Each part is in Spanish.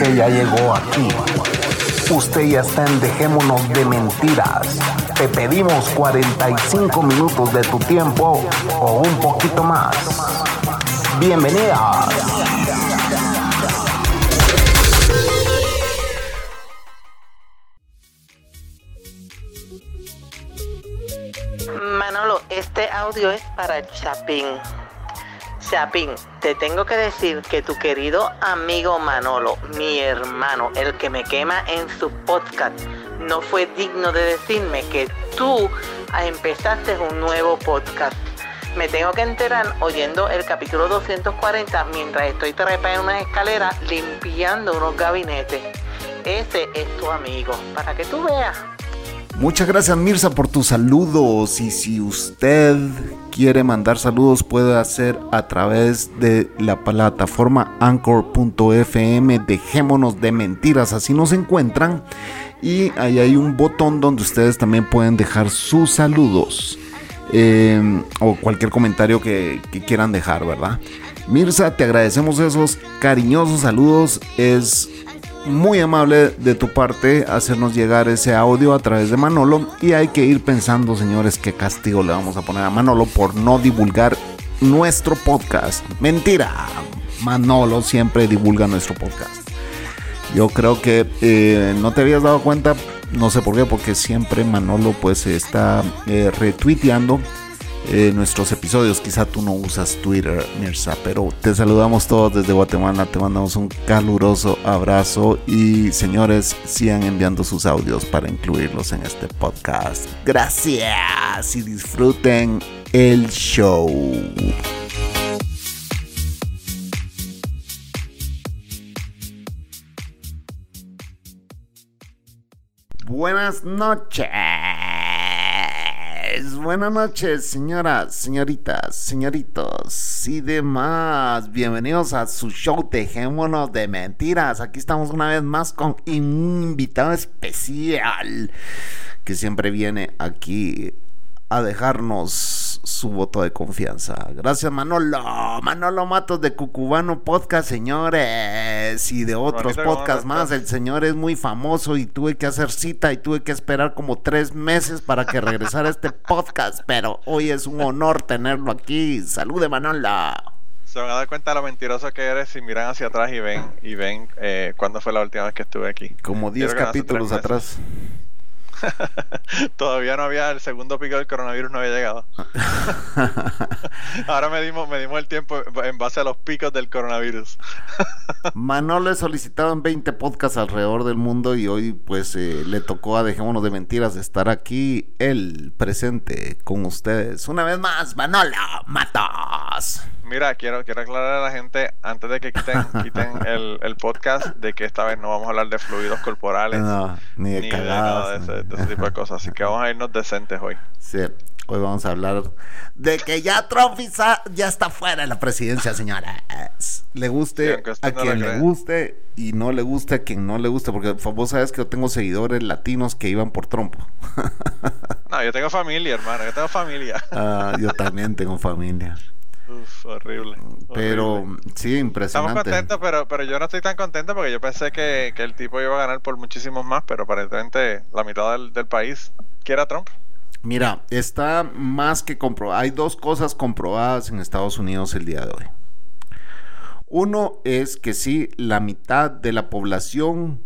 Ya llegó aquí. Usted ya está en Dejémonos de Mentiras. Te pedimos 45 minutos de tu tiempo o un poquito más. Bienvenidas. Manolo, este audio es para Chapín. Chapín, te tengo que decir que tu querido amigo Manolo, mi hermano, el que me quema en su podcast, no fue digno de decirme que tú empezaste un nuevo podcast. Me tengo que enterar oyendo el capítulo 240 mientras estoy trepa en una escalera limpiando unos gabinetes. Ese es tu amigo, para que tú veas. Muchas gracias Mirza por tus saludos y si usted quiere mandar saludos puede hacer a través de la plataforma anchor.fm dejémonos de mentiras así nos encuentran. Y ahí hay un botón donde ustedes también pueden dejar sus saludos eh, o cualquier comentario que, que quieran dejar verdad Mirza te agradecemos esos cariñosos saludos. Es muy amable de tu parte hacernos llegar ese audio a través de Manolo y hay que ir pensando, señores, qué castigo le vamos a poner a Manolo por no divulgar nuestro podcast. Mentira, Manolo siempre divulga nuestro podcast. Yo creo que eh, no te habías dado cuenta, no sé por qué, porque siempre Manolo pues está eh, retuiteando eh, nuestros episodios. Quizá tú no usas Twitter, Mirza, pero te saludamos todos desde Guatemala. Te mandamos un caluroso abrazo y señores, sigan enviando sus audios para incluirlos en este podcast. Gracias y disfruten el show. Buenas noches. Buenas noches, señoras, señoritas, señoritos y demás. Bienvenidos a su show Dejémonos de Mentiras. Aquí estamos una vez más con un invitado especial que siempre viene aquí a dejarnos su voto de confianza. Gracias, Manolo. Manolo Matos de Cucubano Podcast, señores. Y de otros podcasts más. El señor es muy famoso y tuve que hacer cita y tuve que esperar como tres meses para que regresara este podcast. Pero hoy es un honor tenerlo aquí. Salude, Manolo. Se van a dar cuenta de lo mentiroso que eres si miran hacia atrás y ven y ven eh, cuándo fue la última vez que estuve aquí. Como 10 capítulos atrás. Todavía no había, el segundo pico del coronavirus no había llegado. Ahora medimos, medimos el tiempo en base a los picos del coronavirus. Manolo he solicitado en 20 podcasts alrededor del mundo y hoy pues eh, le tocó a Dejémonos de Mentiras de estar aquí, él presente con ustedes. Una vez más, Manolo Matos. Mira, quiero, quiero aclarar a la gente antes de que quiten, quiten el, el, podcast de que esta vez no vamos a hablar de fluidos corporales. No, ni de cagadas. De, de, ese, tipo de cosas. Así que vamos a irnos decentes hoy. Sí, hoy vamos a hablar de que ya Trump ya está fuera de la presidencia, señora. Le guste a quien no le, le guste y no le guste a quien no le guste. Porque vos sabes que yo tengo seguidores latinos que iban por Trump. no, yo tengo familia, hermano. Yo tengo familia. Uh, yo también tengo familia. Uf, horrible, Pero horrible. sí, impresionante. Estamos contentos, pero, pero yo no estoy tan contento porque yo pensé que, que, el tipo iba a ganar por muchísimos más, pero aparentemente la mitad del, del país quiere a Trump. Mira, está más que comprobado. Hay dos cosas comprobadas en Estados Unidos el día de hoy. Uno es que sí, la mitad de la población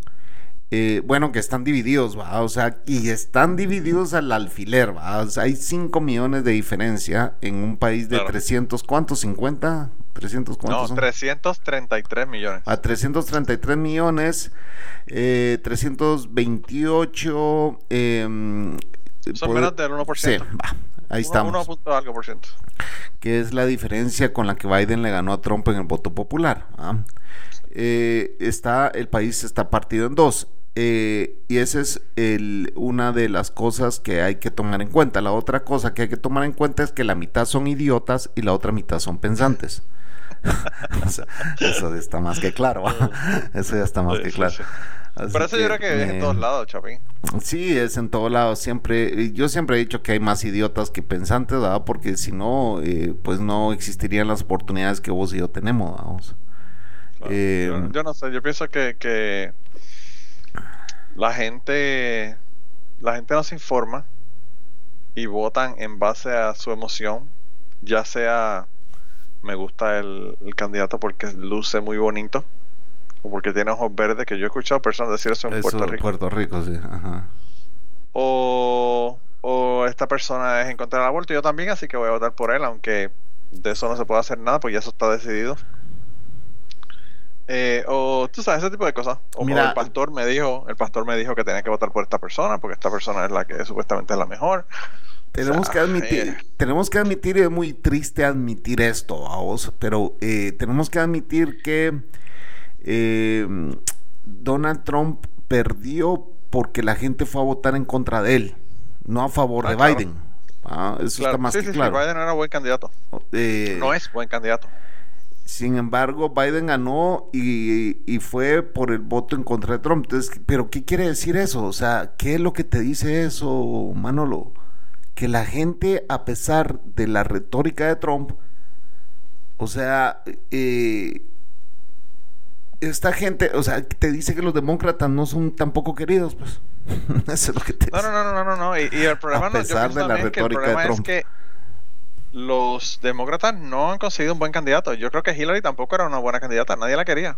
eh, bueno, que están divididos, ¿va? O sea, y están divididos al alfiler, ¿va? O sea, hay 5 millones de diferencia en un país de claro. 300, ¿cuántos? ¿50? ¿300 cuántos? No, son? 333 millones. A 333 millones, eh, 328... Eh, Son por, menos del 1%. Sí, va. Ahí estamos. 1. algo por ciento. Que es la diferencia con la que Biden le ganó a Trump en el voto popular. ¿ah? Eh, está, el país está partido en dos. Eh, y esa es el, una de las cosas que hay que tomar en cuenta. La otra cosa que hay que tomar en cuenta es que la mitad son idiotas y la otra mitad son pensantes. o sea, eso está más que claro. eso ya está más Sí, que claro. sí. Pero eso yo creo que es en todos lados, Chapín. Sí, es en todos lados. Siempre, yo siempre he dicho que hay más idiotas que pensantes, ¿verdad? Porque si no, eh, pues no existirían las oportunidades que vos y yo tenemos, vamos. Eh, yo, yo no sé, yo pienso que, que la gente la gente no se informa y votan en base a su emoción, ya sea me gusta el, el candidato porque luce muy bonito o porque tiene ojos verdes, que yo he escuchado personas decir eso en eso, Puerto Rico. Puerto Rico, sí. Ajá. O, o esta persona es en contra del aborto, yo también, así que voy a votar por él, aunque de eso no se puede hacer nada, porque ya eso está decidido. Eh, o tú sabes, ese tipo de cosas. O, Mira- el pastor me dijo, el pastor me dijo que tenía que votar por esta persona, porque esta persona es la que supuestamente es la mejor. Tenemos O sea, que admitir, eh. tenemos que admitir, y es muy triste admitir esto, vos, pero eh, tenemos que admitir que eh, Donald Trump perdió porque la gente fue a votar en contra de él, no a favor Ah, de claro. Biden. Ah, eso Claro, está más sí, que sí, sí, claro. Biden era buen candidato. Eh, No es buen candidato. Sin embargo, Biden ganó y, y fue por el voto en contra de Trump. Entonces, ¿pero qué quiere decir eso? O sea, ¿qué es lo que te dice eso, Manolo? Que la gente, a pesar de la retórica de Trump, o sea, eh, esta gente, o sea, te dice que los demócratas no son tampoco queridos, pues. eso es lo que te No, no, no, no, no, no. Y, y el problema A no, yo pesar de la retórica de problema es Trump. que los demócratas no han conseguido un buen candidato. Yo creo que Hillary tampoco era una buena candidata, nadie la quería.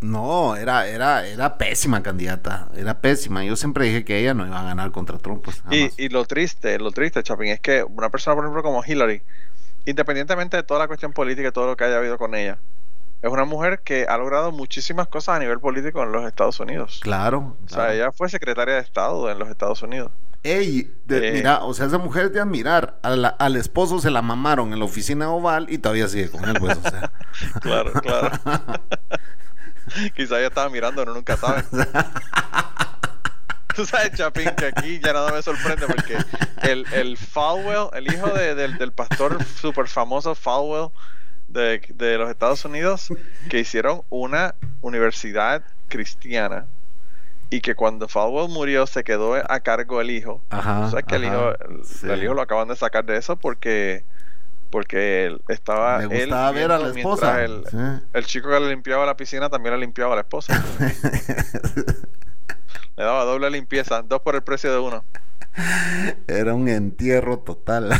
No, era, era, era pésima candidata, era pésima. Yo siempre dije que ella no iba a ganar contra Trump, pues. Y, y lo triste, lo triste, Chapin, es que una persona, por ejemplo, como Hillary, independientemente de toda la cuestión política y todo lo que haya habido con ella, es una mujer que ha logrado muchísimas cosas a nivel político en los Estados Unidos. Claro. O sea, claro. ella fue secretaria de Estado en los Estados Unidos. Ey, de- Eh. mira, o sea, esa mujer es de admirar. La- al esposo se la mamaron en la oficina oval y todavía sigue con él, pues, o sea. Claro, claro. Quizá ella estaba mirando, no nunca sabe. Tú sabes, Chapín, que aquí ya nada me sorprende porque el, el Falwell, el hijo de- del, del pastor súper famoso Falwell de, de los Estados Unidos, que hicieron una universidad cristiana y que cuando Falwell murió se quedó a cargo el hijo. Ajá. Tú sabes que el hijo, el, sí. el hijo lo acaban de sacar de eso porque porque él estaba Le él gustaba ver a la esposa. mientras El, sí. el chico que le limpiaba la piscina también le limpiaba a la esposa. Le daba doble limpieza, dos por el precio de uno. Era un entierro total.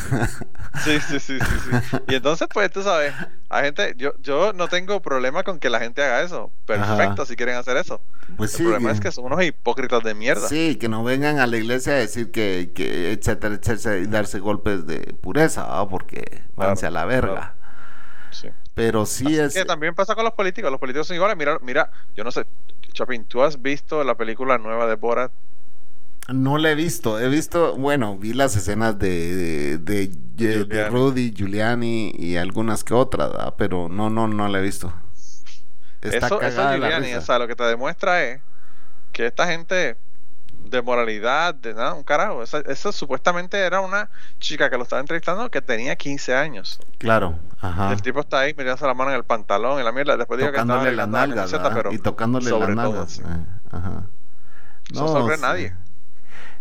Sí, sí, sí, sí, sí. Y entonces, pues, tú sabes, hay gente, yo, yo no tengo problema con que la gente haga eso. Perfecto, Ajá. si quieren hacer eso. Pues el sí. problema es que- son unos hipócritas de mierda. Sí, que no vengan a la iglesia a decir que, que etcétera, etcétera, y darse golpes de pureza, ¿va? porque vanse a la verga. claro. Sí. Pero sí Así es. que también pasa con los políticos. Los políticos son iguales. Mira, mira, yo no sé, Chapín, ¿tú has visto la película nueva de Borat? No la he visto. He visto, bueno, vi las escenas de, de, de, de Giuliani. Rudy, Giuliani y algunas que otras, ¿verdad? pero no, no, no la he visto. Está eso, Giuliani, o sea, lo que te demuestra es que esta gente de moralidad, de nada, un carajo. Esa, esa supuestamente era una chica que lo estaba entrevistando que tenía 15 años. Claro, ajá. El tipo está ahí metiéndose la mano en el pantalón, en la mierda. Después digo que estaba la camiseta, ¿verdad? pero y tocándole las sobre todo, nalgas. sí. eh, ajá. No sobre sí. nadie.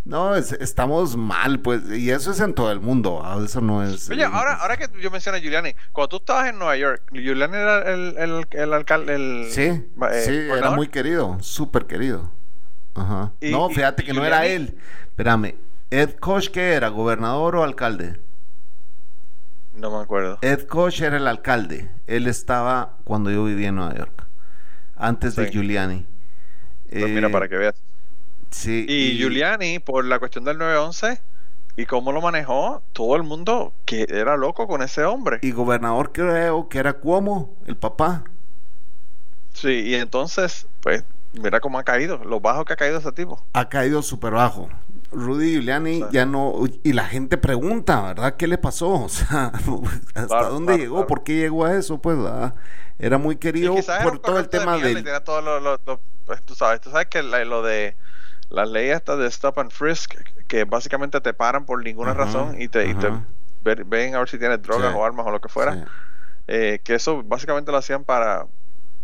No, es- estamos mal, pues, y eso es en todo el mundo, ¿ah? eso no es... Oye, eh, ahora, ahora que yo mencioné a Giuliani, cuando tú estabas en Nueva York, Giuliani era el, el, el alcalde, el... Sí, eh, sí, era muy querido, súper querido. Ajá. Y- no, fíjate y que no era él. Espérame, Ed Koch, ¿qué era? ¿Gobernador o alcalde? No me acuerdo. Ed Koch era el alcalde. Él estaba cuando yo vivía en Nueva York, antes de. Giuliani. Pues Eh, mira, para que veas. Sí. Y Giuliani, por la cuestión del 911 y cómo lo manejó, todo el mundo que era loco con ese hombre. Y gobernador creo que era Cuomo, el papá. Sí, y entonces, pues, mira cómo ha caído, lo bajo que ha caído ese tipo. ha caído súper bajo. Rudy Giuliani Sí. ya no. Y la gente pregunta, ¿verdad? ¿Qué le pasó? O sea, ¿hasta Claro, dónde claro, llegó? claro. ¿Por qué llegó a eso? Pues, ¿verdad? Era muy querido por todo el de tema del. tenía todo lo, lo- lo- pues, tú sabes, tú sabes que la- lo de las leyes estas de stop and frisk, que básicamente te paran por ninguna Ajá, razón y te, y te ver- ven a ver si tienes drogas Sí. o armas o lo que fuera. Sí, Eh, que eso básicamente lo hacían para,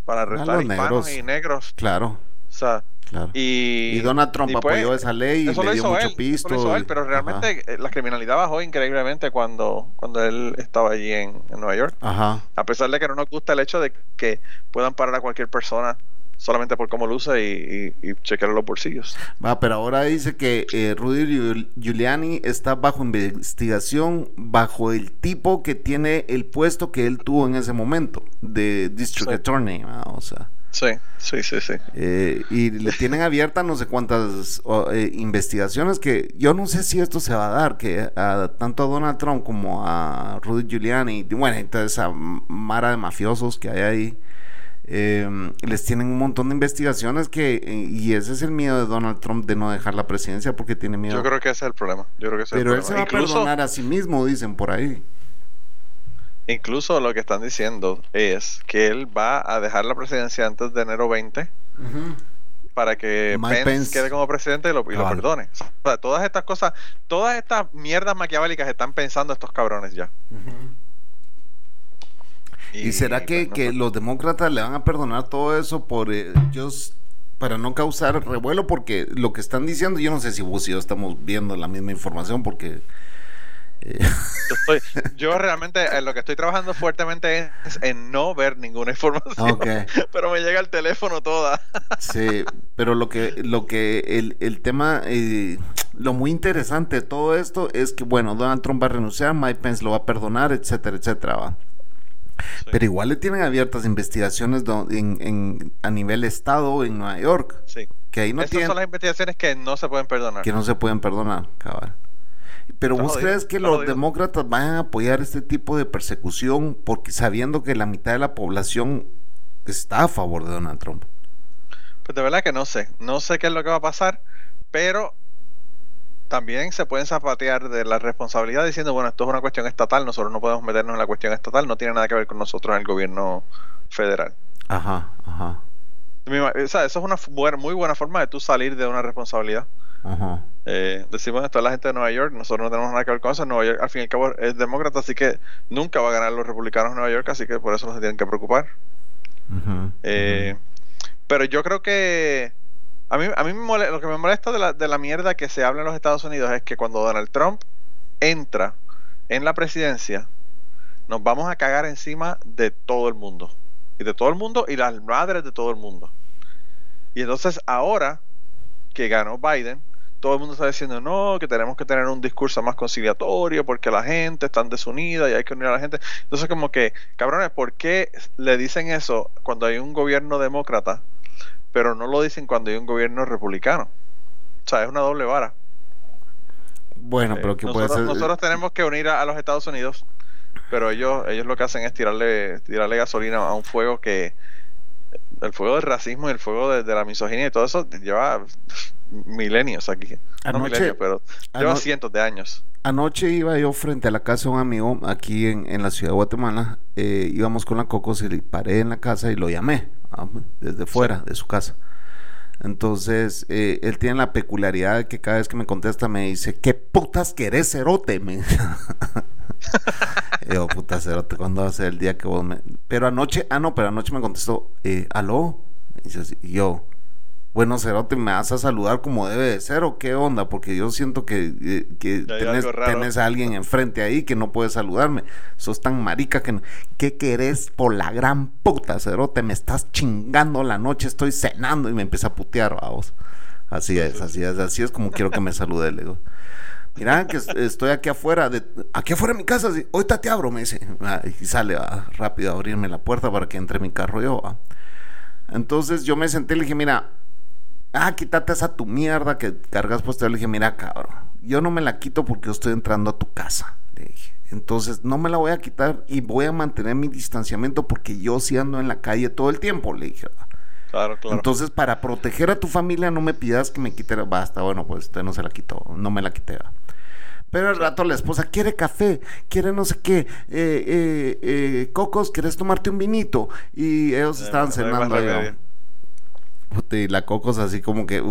para arrestar los hispanos negros. y negros. claro. O sea, Claro. Y, Y Donald Trump y pues, apoyó esa ley y le dio mucho él, pisto. eso lo hizo él, pero realmente eh, la criminalidad bajó increíblemente cuando, cuando él estaba allí en, en Nueva York. Ajá. A pesar de que no nos gusta el hecho de que puedan parar a cualquier persona solamente por cómo luce y, y, y chequear los bolsillos. Va, pero ahora dice que eh, Rudy Giul- Giuliani está bajo investigación bajo el tipo que tiene el puesto que él tuvo en ese momento de District Sí. Attorney, o sea, Sí, sí, sí, sí. eh, y le tienen abiertas no sé cuántas eh, investigaciones que yo no sé si esto se va a dar, que a, tanto a Donald Trump como a Rudy Giuliani, bueno, y toda esa mara de mafiosos que hay ahí, eh, les tienen un montón de investigaciones que, eh, y ese es el miedo de Donald Trump de no dejar la presidencia porque tiene miedo. Yo creo que ese es el problema. Yo creo que ese es el Pero él se va problema. a Incluso, perdonar a sí mismo, dicen por ahí. incluso lo que están diciendo es que él va a dejar la presidencia antes de enero 20 para que Pence, Pence. quede como presidente y lo, y lo Cabal. perdone. O sea, todas estas cosas, todas estas mierdas maquiavélicas están pensando estos cabrones ya. ¿Y, será que, pues, que los demócratas le van a perdonar todo eso por eh, ellos para no causar revuelo? Porque lo que están diciendo, yo no sé si vos y yo estamos viendo la misma información porque... eh, Yo, estoy- yo realmente en lo que estoy trabajando fuertemente es en no ver ninguna información. Pero me llega el teléfono toda. Sí, pero lo que, lo que, el, el tema, eh, lo muy interesante de todo esto es que, bueno, Donald Trump va a renunciar, Mike Pence lo va a perdonar, etcétera, etcétera, va. Sí. Pero igual le tienen abiertas investigaciones en, en- a nivel estado en Nueva York, Sí. que ahí no Estas tienen, son las investigaciones que no se pueden perdonar. que no se pueden perdonar, cabal. Pero vos jodido, crees que los jodido. demócratas van a apoyar este tipo de persecución porque sabiendo que la mitad de la población está a favor de Donald Trump? Pues de verdad que no sé. No sé qué es lo que va a pasar, pero también se pueden zapatear de la responsabilidad diciendo, bueno, esto es una cuestión estatal, nosotros no podemos meternos en la cuestión estatal, no tiene nada que ver con nosotros en el gobierno federal. Ajá, ima- o sea, eso es una buena- muy buena forma de tú salir de una responsabilidad. ajá. Eh, decimos esto a la gente de Nueva York, nosotros no tenemos nada que ver con eso, Nueva York al fin y al cabo es demócrata, así que nunca va a ganar los republicanos en Nueva York, así que por eso no se tienen que preocupar. Eh, Pero yo creo que a mí, a mí me mole- lo que me molesta de la, de la mierda que se habla en los Estados Unidos es que cuando Donald Trump entra en la presidencia, nos vamos a cagar encima de todo el mundo. Y de todo el mundo y las madres de todo el mundo. Y entonces ahora que ganó Biden, todo el mundo está diciendo no, que tenemos que tener un discurso más conciliatorio porque la gente está desunida y hay que unir a la gente. Entonces como que, cabrones, ¿por qué le dicen eso cuando hay un gobierno demócrata, pero no lo dicen cuando hay un gobierno republicano? O sea, es una doble vara. Bueno, pero Eh, que puede nosotros, ser. nosotros tenemos que unir a, a los Estados Unidos, pero ellos, ellos lo que hacen es tirarle, tirarle gasolina a un fuego que el fuego del racismo y el fuego de, de la misoginia y todo eso lleva milenios aquí. no Anoche- milenios, pero lleva ano- cientos de años. Anoche iba yo frente a la casa de un amigo aquí en, en la ciudad de Guatemala. eh, íbamos con la Cocos y le paré en la casa y lo llamé desde fuera de su casa. Entonces, eh, él tiene la peculiaridad de que cada vez que me contesta me dice, ¿qué putas querés, cerote? Me... Yo, puta cerote, ¿cuándo va a ser el día que vos me...? Pero anoche, ah, no, pero anoche me contestó, eh, ¿aló? Y yo, bueno, cerote, ¿me vas a saludar como debe de ser o qué onda? Porque yo siento que, eh, que tenés, tenés a alguien enfrente ahí que no puede saludarme. Sos tan marica que... no- ¿Qué querés por la gran puta, cerote? Me estás chingando la noche, estoy cenando y me empieza a putear, vamos. Así es, así es, así es como quiero que me salude, le digo. Mira que es- estoy aquí afuera, de, aquí afuera de mi casa, sí, ahorita te abro, me dice. Ah, Y sale va, rápido a abrirme la puerta para que entre mi carro yo. va. Entonces yo me senté y le dije, mira, ah, quítate esa tu mierda que cargas pues Le dije, mira, cabrón, yo no me la quito porque yo estoy entrando a tu casa. Le dije. Entonces no me la voy a quitar y voy a mantener mi distanciamiento porque yo sí ando en la calle todo el tiempo, le dije. Claro, claro. Entonces, para proteger a tu familia, no me pidas que me quite. Basta, bueno, pues usted no se la quitó, no me la quité. Pero al rato la esposa quiere café, quiere no sé qué, eh, eh, eh, Cocos, ¿quieres tomarte un vinito? Y ellos Eh, estaban cenando ahí. Y la Coco es así como que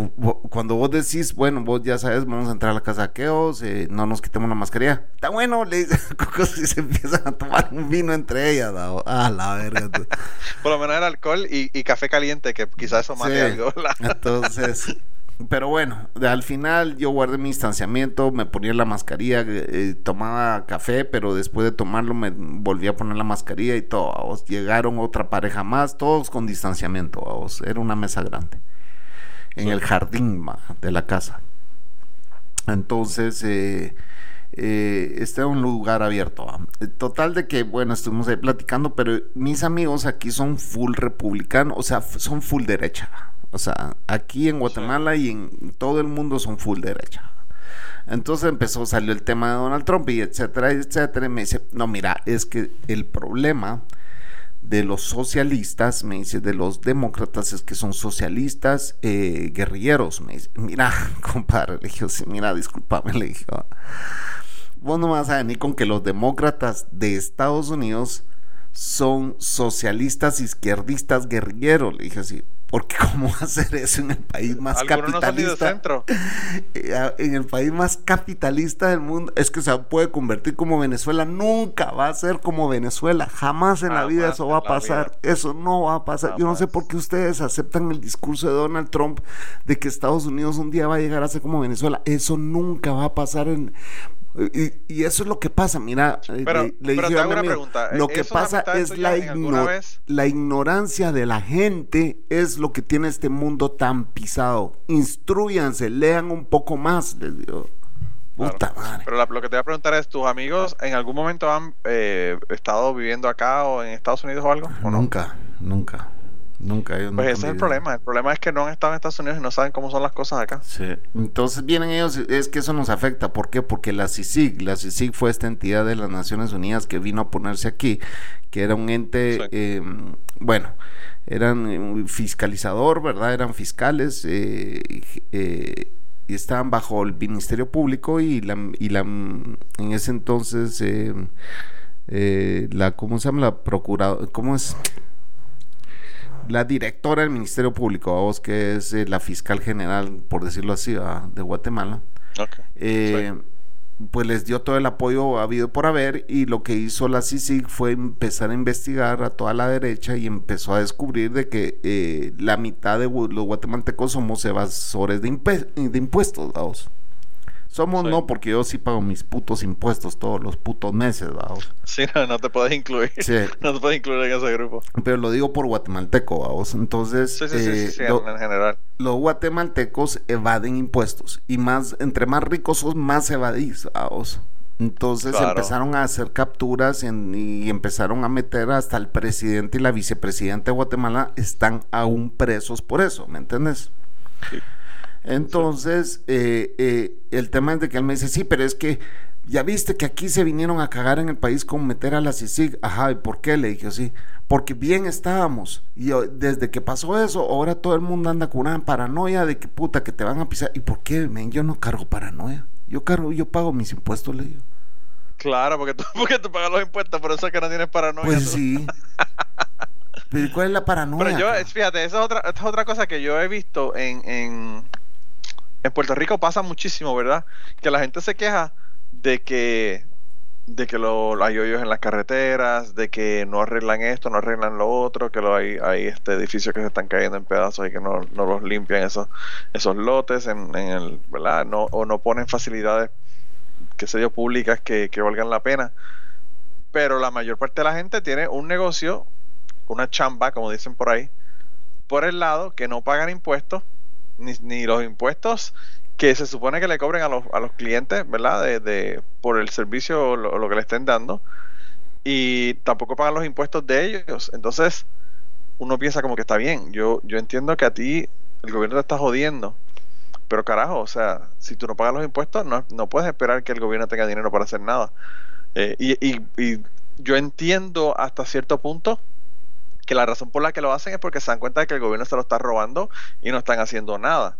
cuando vos decís, bueno, vos ya sabes, vamos a entrar a la casa de Keos, eh, no nos quitemos la mascarilla. Está bueno, le dice Coco y se empiezan a tomar un vino entre ellas. Ah, la verga. Por lo menos era alcohol y, café caliente, que quizás eso mate algo. Entonces, pero bueno, al final yo guardé mi distanciamiento, me ponía la mascarilla, eh, tomaba café, pero después de tomarlo me volví a poner la mascarilla y todo. Llegaron otra pareja más, todos con distanciamiento. Era una mesa grande en el jardín de la casa. Entonces, eh, eh, este era un lugar abierto. Total de que, bueno, estuvimos ahí platicando, pero mis amigos aquí son full republicanos, o sea, son full derecha. O sea, aquí en Guatemala y en todo el mundo son full derecha. Entonces empezó, salió el tema de Donald Trump y etcétera, etcétera. Y me dice, no, mira, es que el problema de los socialistas, me dice, de los demócratas es que son socialistas eh, guerrilleros. Me dice, mira, compadre, le dije, sí, mira, discúlpame, le dije, vos no vas a venir con que los demócratas de Estados Unidos son socialistas izquierdistas guerrilleros. Le dije así, porque cómo hacer eso en el país más capitalista. Eh, en el país más capitalista del mundo. Es que se puede convertir como Venezuela. Nunca va a ser como Venezuela. Jamás en la vida eso va a pasar. Eso no va a pasar. Yo no sé por qué ustedes aceptan el discurso de Donald Trump de que Estados Unidos un día va a llegar a ser como Venezuela. Eso nunca va a pasar en y, eso es lo que pasa, mira, eh, pero, le, pero una pregunta. lo que pasa es la, la ignorancia de la gente es lo que tiene este mundo tan pisado. Instruyanse, lean un poco más, les digo. Puta madre. Pero lo que te voy a preguntar es, ¿tus amigos en algún momento han eh, estado viviendo acá o en Estados Unidos o algo? nunca, nunca. Nunca. pues ese es el problema. El problema es que no han estado en Estados Unidos y no saben cómo son las cosas acá. Sí. Entonces vienen ellos, es que eso nos afecta. ¿Por qué? Porque la CICIG, la CICIG fue esta entidad de las Naciones Unidas que vino a ponerse aquí, que era un ente, em, bueno, eran un fiscalizador, ¿verdad? Eran fiscales eh, eh, y estaban bajo el Ministerio Público y la, y la en ese entonces eh, la, ¿cómo se llama? La procuradora, ¿cómo es? La directora del Ministerio Público, vos que es eh, la fiscal general, por decirlo así, de Guatemala, eh, pues les dio todo el apoyo habido por haber y lo que hizo la CICIG fue empezar a investigar a toda la derecha y empezó a descubrir de que eh, la mitad de los guatemaltecos somos evasores de, de impuestos, vamos. Somos no, porque yo sí pago mis putos impuestos todos los putos meses, vamos. Sí, no, te puedes incluir. Sí. No te puedes incluir en ese grupo. Pero lo digo por guatemalteco, vamos. Entonces, sí, sí, sí, sí, eh, en general. Los guatemaltecos evaden impuestos. Y más, entre más ricos sos, más evadís, vamos. Entonces empezaron a hacer capturas y empezaron a meter hasta el presidente y la vicepresidenta de Guatemala están aún presos por eso, ¿me entiendes? Sí. Entonces, eh, eh, el tema es de que él me dice, sí, pero es que ya viste que aquí se vinieron a cagar en el país con meter a la CICIG. Ajá, ¿y por qué? Le dije, sí, porque bien estábamos. Y desde que pasó eso, ahora todo el mundo anda con una paranoia de que puta, que te van a pisar. ¿Y por qué, men? Yo no cargo paranoia. Yo cargo, yo pago mis impuestos, le digo. Claro, porque tú, porque tú pagas los impuestos, por eso es que no tienes paranoia. Pues sí. Pero ¿cuál es la paranoia? Pero yo, fíjate, esa es otra, esta es otra cosa que yo he visto en en Puerto Rico pasa muchísimo, ¿verdad? Que la gente se queja de que de que lo, hay hoyos en las carreteras, de que no arreglan esto, no arreglan lo otro, que lo hay, hay este edificios que se están cayendo en pedazos y que no, no los limpian esos, esos lotes en, en, el, ¿verdad? No, o no ponen facilidades, que sé yo, públicas que, que valgan la pena. Pero la mayor parte de la gente tiene un negocio, una chamba, como dicen por ahí, por el lado que no pagan impuestos ni, los impuestos que se supone que le cobren a los, a los clientes, ¿verdad? De, de por el servicio o lo, que le estén dando. Y tampoco pagan los impuestos de ellos. Entonces, uno piensa como que está bien. Yo, yo entiendo que a ti el gobierno te está jodiendo. Pero carajo, o sea, si tú no pagas los impuestos, no, no puedes esperar que el gobierno tenga dinero para hacer nada. Eh, y, y, y yo entiendo hasta cierto punto que la razón por la que lo hacen es porque se dan cuenta de que el gobierno se lo está robando y no están haciendo nada.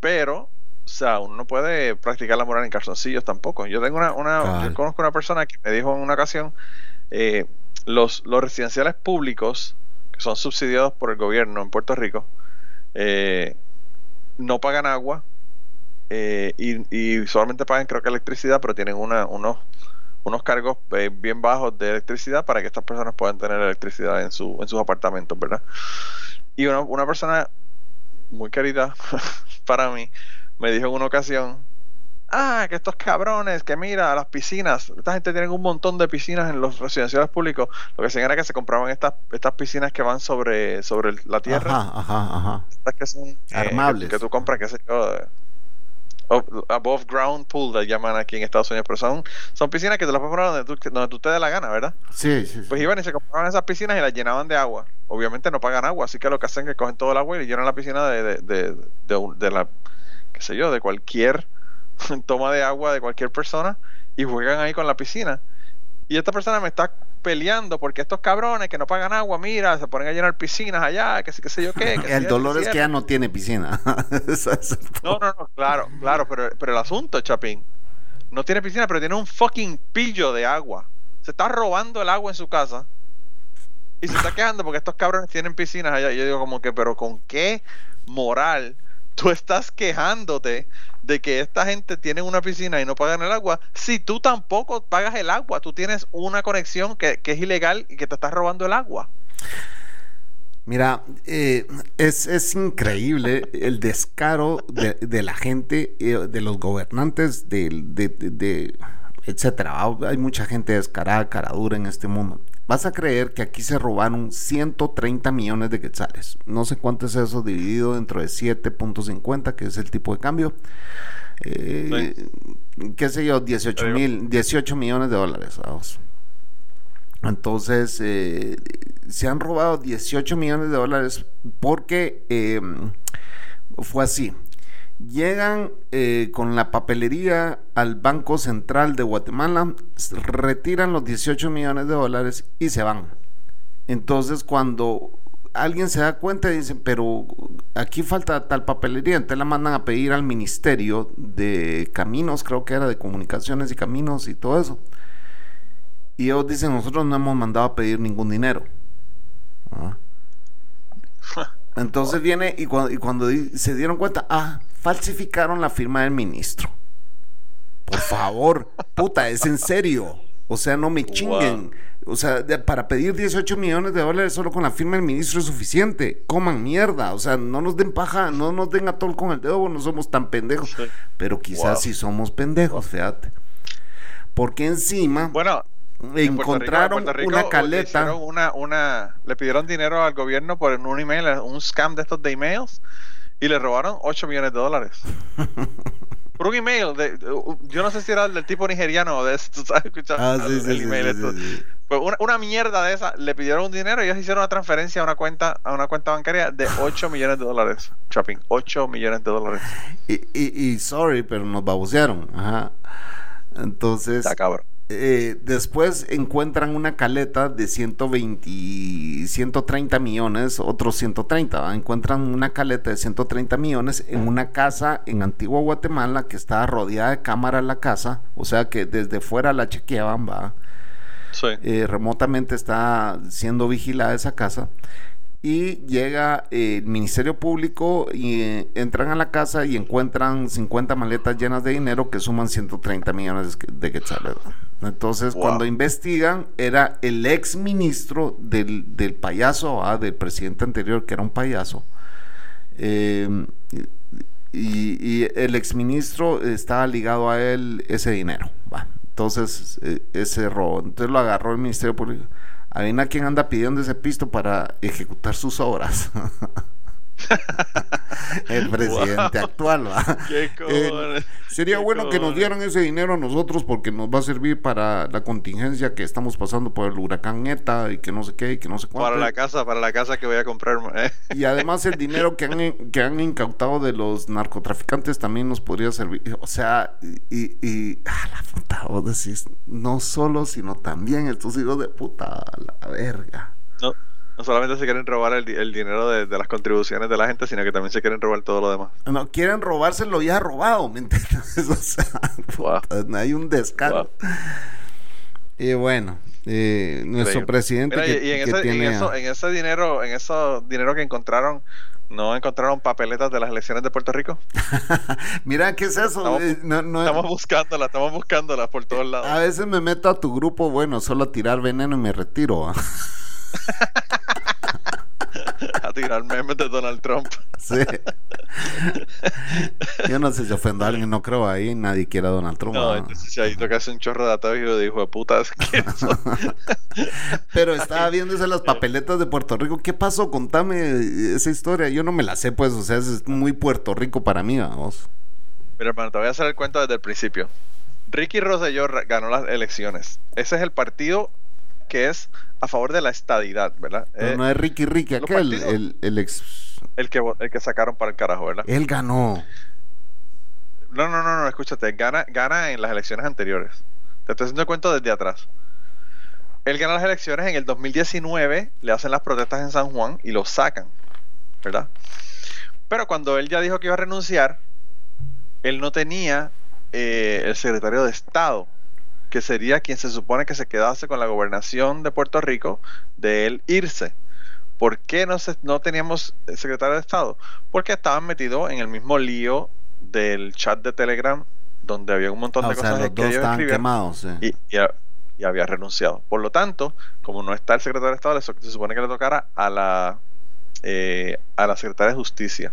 Pero, o sea, uno no puede practicar la moral en calzoncillos tampoco. Yo tengo una, una yo conozco una persona que me dijo en una ocasión, eh, los, los residenciales públicos que son subsidiados por el gobierno en Puerto Rico, eh, no pagan agua eh, y, solamente pagan creo que electricidad, pero tienen una, unos, unos cargos eh, bien bajos de electricidad para que estas personas puedan tener electricidad en, su, en sus apartamentos, ¿verdad? Y una, una persona muy querida para mí me dijo en una ocasión ah, que estos cabrones, que mira, las piscinas, esta gente tiene un montón de piscinas en los residenciales públicos, lo que hacían era que se compraban estas, estas piscinas que van sobre, sobre la tierra. Ajá, ajá, ajá. Estas que son eh, armables. que, tú compras, qué sé yo, above ground pool, le llaman aquí en Estados Unidos, pero son, son piscinas que te las puedes poner donde tú, donde tú te dé la gana, ¿verdad? Sí, sí, Pues iban y se compraban esas piscinas y las llenaban de agua. Obviamente no pagan agua, así que lo que hacen es que cogen todo el agua y llenan la piscina de, de, de, de, de la, qué sé yo, de cualquier toma de agua de cualquier persona y juegan ahí con la piscina. Y esta persona me está peleando porque estos cabrones que no pagan agua, mira, se ponen a llenar piscinas allá, que sí, que sé yo qué. el dolor es que ya no tiene piscina. no, no, no, claro, claro, pero, pero el asunto, Chapín, no tiene piscina, pero tiene un fucking pillo de agua. Se está robando el agua en su casa y se está quejando porque estos cabrones tienen piscinas allá. Y yo digo como que, pero ¿con qué moral tú estás quejándote de que esta gente tiene una piscina y no pagan el agua, si tú tampoco pagas el agua, tú tienes una conexión que, es ilegal y que te estás robando el agua. Mira, eh, es, increíble el descaro de, la gente, eh, de los gobernantes, de, de, etcétera. Hay mucha gente descarada, cara dura en este mundo. Vas a creer que aquí se robaron 130 millones de quetzales. No sé cuánto es eso dividido dentro de 7.50, que es el tipo de cambio. Eh, qué sé yo, 18 mil, 18 millones de dólares. Vamos. Entonces, eh, se han robado 18 millones de dólares porque eh, fue así llegan eh, con la papelería al Banco Central de Guatemala, retiran los 18 millones de dólares y se van. Entonces cuando alguien se da cuenta y dicen, pero aquí falta tal papelería, entonces la mandan a pedir al Ministerio de Caminos, creo que era de Comunicaciones y Caminos y todo eso. Y ellos dicen, nosotros no hemos mandado a pedir ningún dinero. ¿Ah? Entonces viene y cuando, y cuando se dieron cuenta, ah, falsificaron la firma del ministro. Por favor, puta, es en serio. O sea, no me chinguen. O sea, para pedir 18 millones de dólares solo con la firma del ministro es suficiente. Coman mierda. O sea, no nos den paja, no nos den atol con el dedo, no somos tan pendejos. Pero quizás sí somos pendejos, fíjate. Porque encima. Bueno, encontraron una caleta. Una, una, le pidieron dinero al gobierno por un email, un scam de estos de emails y le robaron 8 millones de dólares. Por un email, de, yo no sé si era del tipo nigeriano o de eso, ¿sabes? Escuchando ah, sí, el email Pues una, una, mierda de esa, le pidieron un dinero y ellos hicieron una transferencia a una cuenta a una cuenta bancaria de 8 millones de dólares. Shopping, 8 millones de dólares. Y, y, y sorry, pero nos babosearon. Ajá. Entonces. Está cabrón. Eh, después encuentran una caleta de 120, 130 millones, otros 130. Encuentran una caleta de 130 millones en una casa en Antigua Guatemala que estaba rodeada de cámara la casa, o sea que desde fuera la chequeaban, va. Eh, remotamente está siendo vigilada esa casa y llega el Ministerio Público y eh, entran a la casa y encuentran 50 maletas llenas de dinero que suman 130 millones de quetzales. Entonces, cuando investigan, era el ex ministro del, payaso, ah, del presidente anterior, que era un payaso. Em, y, el ex ministro estaba ligado a él ese dinero. Entonces, e, ese robo. Entonces lo agarró el Ministerio Público a quién anda pidiendo ese pisto para ejecutar sus obras. el presidente actual. Eh, sería bueno que nos dieran ese dinero a nosotros porque nos va a servir para la contingencia que estamos pasando por el huracán ETA y que no sé qué y que no sé cuánto. Para la casa, para la casa que voy a comprar. ¿eh? Y además el dinero que han, que han incautado de los narcotraficantes también nos podría servir. O sea, y, y ah, la puta, vos decís, no solo, sino también estos hijos de puta, la verga. No no solamente se quieren robar el, dinero de, las contribuciones de la gente, sino que también se quieren robar todo lo demás. No, quieren robárselo ya robado, ¿me entiendes? O sea, hay un descaro. Y bueno, eh, nuestro presidente y, en, ese, dinero, en ese dinero que encontraron ¿No encontraron papeletas de las elecciones de Puerto Rico? Mira, ¿qué es eso? Estamos, Eh, no- no- estamos buscándolas, estamos buscándolas por todos lados. a veces me meto a tu grupo, bueno, solo a tirar veneno y me retiro. a tirar memes de Donald Trump. Sí. Yo no sé si ofendo a alguien, no creo ahí, nadie quiere a Donald Trump. No, ¿ah? entonces si ahí toca hacer un chorro de y yo dijo de putas. Pero estaba viendo esas las papeletas de Puerto Rico. ¿Qué pasó? Contame esa historia. Yo no me la sé, pues, o sea, es muy Puerto Rico para mí, vamos. Mira, hermano, te voy a hacer el cuento desde el principio. Ricky Rosselló ganó las elecciones. Ese es el partido que es a favor de la estadidad, ¿verdad? Pero Eh, no es Ricky Ricky, aquel, partidos- el, el ex. el, que, el que sacaron para el carajo, ¿verdad? Él ganó. No, no, no, no, escúchate, gana, gana en las elecciones anteriores. Te estoy haciendo el cuento desde atrás. Él gana las elecciones en el 2019, le hacen las protestas en San Juan y lo sacan, ¿verdad? Pero cuando él ya dijo que iba a renunciar, él no tenía eh, el secretario de Estado, que sería quien se supone que se quedase con la gobernación de Puerto Rico de él irse. ¿Por qué no, se- no teníamos secretario de Estado? Porque estaban metidos en el mismo lío del chat de Telegram, donde había un montón Ah, de sea, cosas los que dos ellos estaban quemados. sí. y, y ha- y había renunciado. Por lo tanto, como no está el secretario de Estado, se supone que le tocara a la, eh, a la secretaria de Justicia,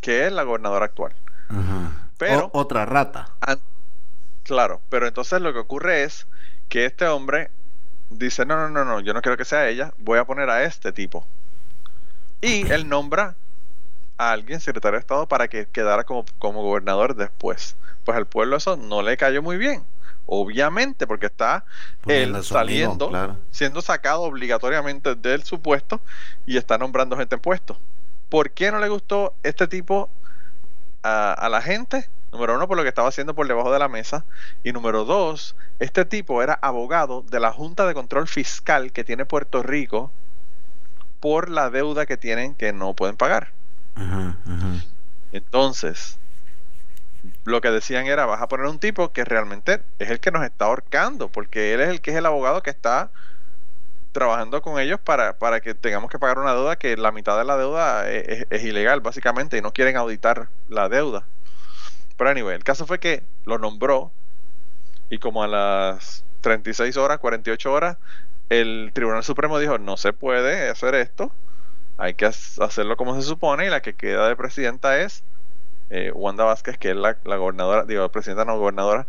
que es la gobernadora actual. Pero- O- otra rata. An- Claro, pero entonces lo que ocurre es que este hombre dice, no, no, no, no, yo no quiero que sea ella, voy a poner a este tipo. Y él nombra a alguien, secretario de Estado, para que quedara como, como gobernador después. Pues al pueblo eso no le cayó muy bien, obviamente, porque está Poniendo él amigo, saliendo, claro. siendo sacado obligatoriamente del su puesto y está nombrando gente en puesto. ¿Por qué no le gustó este tipo a, a la gente? Número uno, por lo que estaba haciendo por debajo de la mesa. Y número dos, este tipo era abogado de la Junta de Control Fiscal que tiene Puerto Rico por la deuda que tienen que no pueden pagar. Ajá, ajá. Entonces, lo que decían era, vas a poner un tipo que realmente es el que nos está ahorcando, porque él es el que es el abogado que está trabajando con ellos para, para que tengamos que pagar una deuda que la mitad de la deuda es, es- es ilegal, básicamente, y no quieren auditar la deuda. Pero anyway, el caso fue que lo nombró y como a las 36 horas, 48 horas, el Tribunal Supremo dijo, no se puede hacer esto, hay que hac- hacerlo como se supone y la que queda de presidenta es eh, Wanda Vázquez, que es la, la gobernadora, digo, presidenta no gobernadora,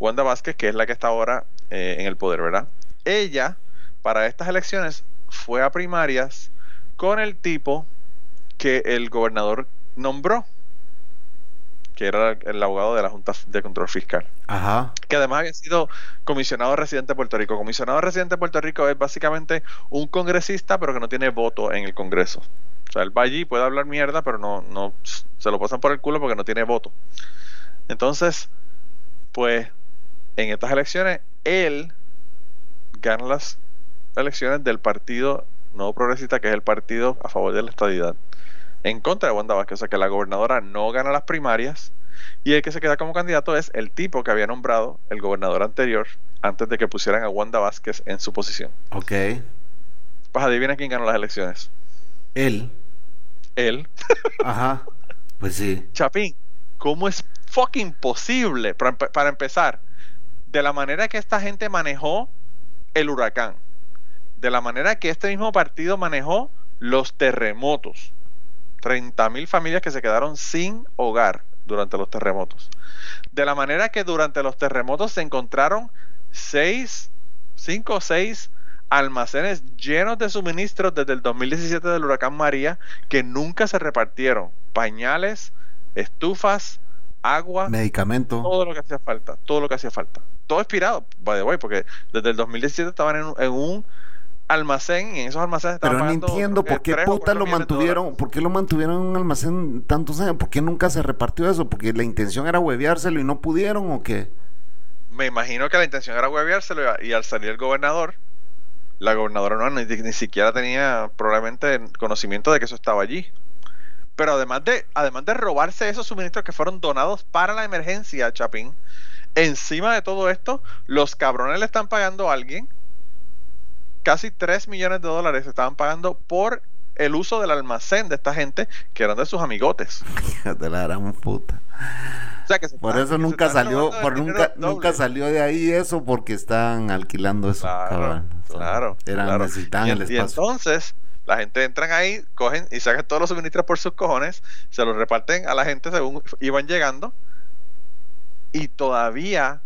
Wanda Vázquez, que es la que está ahora eh, en el poder, ¿verdad? Ella, para estas elecciones, fue a primarias con el tipo que el gobernador nombró, que era el abogado de la Junta de Control Fiscal Ajá. que además había sido comisionado residente de Puerto Rico. Comisionado residente de Puerto Rico es básicamente un congresista, pero que no tiene voto en el Congreso. O sea, él va allí, puede hablar mierda, pero no, no se lo pasan por el culo porque no tiene voto. Entonces, pues, en estas elecciones, él gana las elecciones del partido nuevo progresista, que es el partido a favor de la estadidad, en contra de Wanda Vázquez. O sea, que la gobernadora no gana las primarias y el que se queda como candidato es el tipo que había nombrado el gobernador anterior antes de que pusieran a Wanda Vázquez en su posición. Ok. Pues adivina quién ganó las elecciones. Él. Él. Ajá. Pues sí. Chapín, ¿cómo es fucking posible? Para, para empezar, de la manera que esta gente manejó el huracán, de la manera que este mismo partido manejó los terremotos. 30.000 familias que se quedaron sin hogar durante los terremotos. De la manera que durante los terremotos se encontraron seis, cinco o seis almacenes llenos de suministros desde el 2017 del huracán María que nunca se repartieron. Pañales, estufas, agua, Medicamento. todo lo que hacía falta, todo lo que hacía falta. Todo expirado, by the way, porque desde el 2017 estaban en, en un almacén y en esos almacenes estaban Pero no entiendo por qué puta lo mantuvieron, por qué lo mantuvieron en un almacén tantos años, por qué nunca se repartió eso, porque la intención era hueveárselo y no pudieron o qué. Me imagino que la intención era hueveárselo y a- y al salir el gobernador, la gobernadora no, ni, ni siquiera tenía probablemente conocimiento de que eso estaba allí. Pero además de, además de robarse esos suministros que fueron donados para la emergencia, Chapín, encima de todo esto, los cabrones le están pagando a alguien casi 3 millones de dólares estaban pagando por el uso del almacén de esta gente que eran de sus amigotes. de la gran puta. por eso nunca salió, por nunca, nunca salió de ahí eso porque están alquilando eso. Claro, claro. Eran, necesitaban el espacio. Y entonces, la gente entran ahí, cogen y sacan todos los suministros por sus cojones, se los reparten a la gente según iban llegando. Y todavía,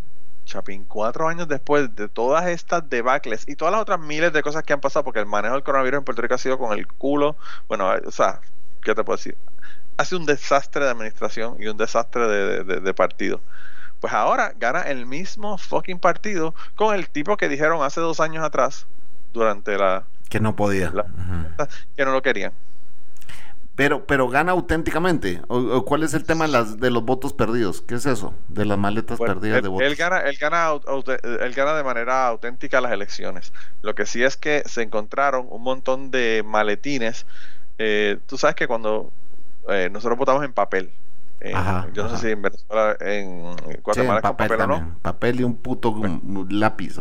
Chapín, cuatro años después de todas estas debacles y todas las otras miles de cosas que han pasado, porque el manejo del coronavirus en Puerto Rico ha sido con el culo, bueno, o sea, ¿qué te puedo decir? Ha sido un desastre de administración y un desastre de, partido. Pues ahora gana el mismo fucking partido con el tipo que dijeron hace dos años atrás, durante la... Que no podía. que no lo querían. Pero, pero gana auténticamente. ¿O, cuál es el tema de, las, de los votos perdidos? ¿Qué es eso? De las maletas perdidas de votos. Él gana, él, gana, él gana de manera auténtica las elecciones. Lo que sí es que se encontraron un montón de maletines. Eh, tú sabes que cuando eh, nosotros votamos en papel. yo no sé si en Venezuela, en Guatemala papel, papel o no. Papel y un puto lápiz.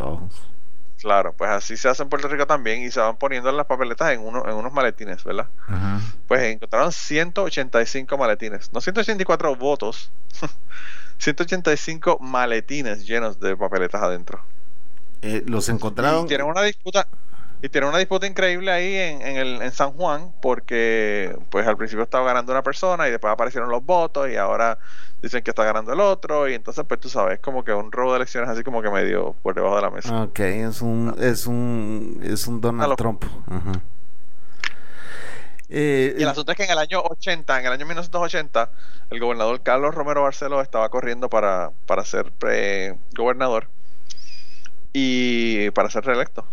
Claro, pues así se hace en Puerto Rico también y se van poniendo las papeletas en, uno, en unos maletines, ¿verdad? Pues encontraron 185 maletines, no 184 votos, 185 maletines llenos de papeletas adentro. Eh, los encontraron. Y tienen una disputa, y tiene una disputa increíble ahí en, en, el, en San Juan, porque pues al principio estaba ganando una persona y después aparecieron los votos y ahora dicen que está ganando el otro y entonces pues tú sabes, como que un robo de elecciones así como que medio por debajo de la mesa. Ok, es un, es un, es un Donald Trump. Eh, y el asunto es que en el año 80, en el año 1980, el gobernador Carlos Romero Barceló estaba corriendo para, para ser gobernador y para ser reelecto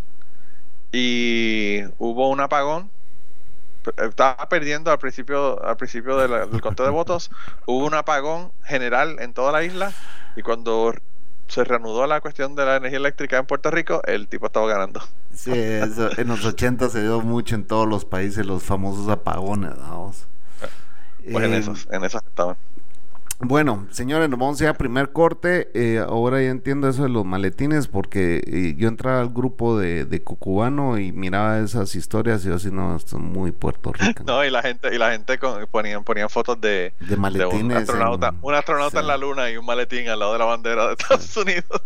y hubo un apagón. Estaba perdiendo al principio al principio del conteo de votos. Hubo un apagón general en toda la isla y cuando se reanudó la cuestión de la energía eléctrica en Puerto Rico el tipo estaba ganando. Sí en los 80 se dio mucho en todos los países los famosos apagones vamos. Pues en eh, esos en esos estaban bueno, señores, nos vamos a ir a primer corte. Eh, ahora ya entiendo eso de los maletines porque eh, yo entraba al grupo de, de Cucubano y miraba esas historias y yo así, no, esto es muy Puerto Rico. No, y la gente, y la gente ponían, ponían fotos de, de maletines. un astronauta, en, un astronauta en la luna y un maletín al lado de la bandera de Estados Unidos.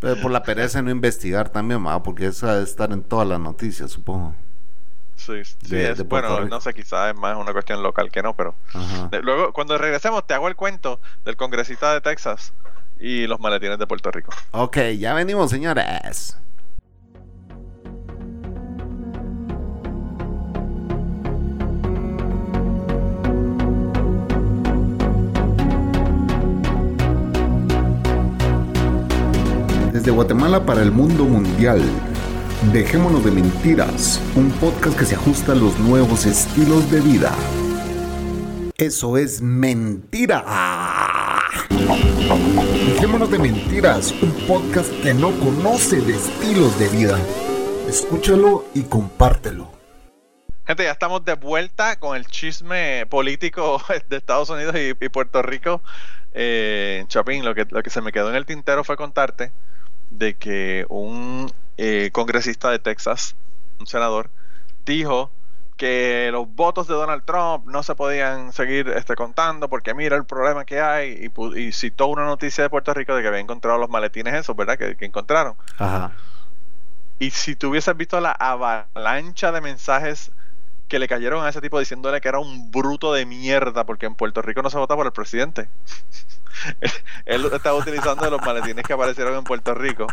Pero por la pereza de no investigar también, porque eso debe estar en todas las noticias, supongo. Sí, sí es, bueno, no sé, quizás es más una cuestión local que no, pero luego cuando regresemos te hago el cuento del congresista de Texas y los maletines de Puerto Rico. Ok, ya venimos, señores. Desde Guatemala para el mundo mundial. Dejémonos de mentiras, un podcast que se ajusta a los nuevos estilos de vida. Eso es mentira. Dejémonos de mentiras, un podcast que no conoce de estilos de vida. Escúchalo y compártelo. Gente, ya estamos de vuelta con el chisme político de Estados Unidos y, Puerto Rico. Eh, Chapín, lo que, lo que se me quedó en el tintero fue contarte de que un eh, congresista de Texas, un senador, dijo que los votos de Donald Trump no se podían seguir este, contando porque mira el problema que hay y, citó una noticia de Puerto Rico de que había encontrado los maletines esos, ¿verdad? Que, encontraron. Ajá. Y si tú hubieses visto la avalancha de mensajes que le cayeron a ese tipo diciéndole que era un bruto de mierda porque en Puerto Rico no se vota por el presidente. él estaba utilizando los maletines que aparecieron en Puerto Rico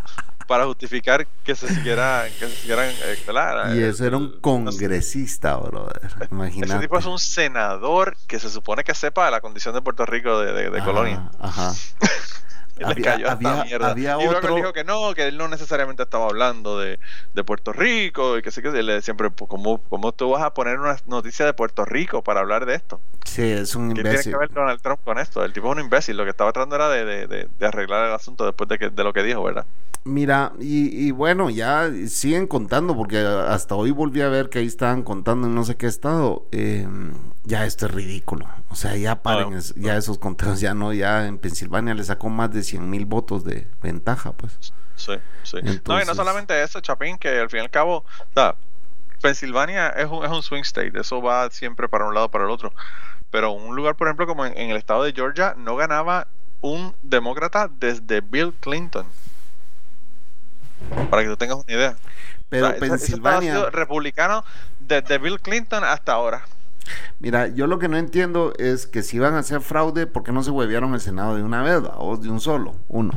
para justificar que se siguiera que se siguieran eh, y ese era un congresista brother imagínate ese tipo es un senador que se supone que sepa la condición de Puerto Rico de, de, colonia. ajá había, había, y luego dijo que no, que él no necesariamente estaba hablando de, de Puerto Rico y que sé que le siempre, pues, ¿cómo, ¿cómo tú vas a poner una noticia de Puerto Rico para hablar de esto? Sí, es un imbécil. ¿Qué tiene que ver Donald Trump con esto? El tipo es un imbécil, lo que estaba tratando era de, de, de arreglar el asunto después de, que, de lo que dijo, ¿verdad? Mira, y, bueno, ya siguen contando, porque hasta hoy volví a ver que ahí estaban contando en no sé qué estado. Eh, ya esto es ridículo. O sea, ya paren ya esos conteos, ya no, ya en Pensilvania le sacó más de 100 mil votos de ventaja, pues. Sí, sí. no, y no solamente eso, Chapín, que al fin y al cabo, o sea, Pensilvania es un, es un swing state, eso va siempre para un lado para el otro. Pero un lugar, por ejemplo, como en, el estado de Georgia, no ganaba un demócrata desde Bill Clinton. Para que tú tengas una idea. Pero Pensilvania. republicano desde Bill Clinton hasta ahora. Mira, yo lo que no entiendo es que si van a hacer fraude, ¿por qué no se huevearon el Senado de una vez o de un solo? Uno.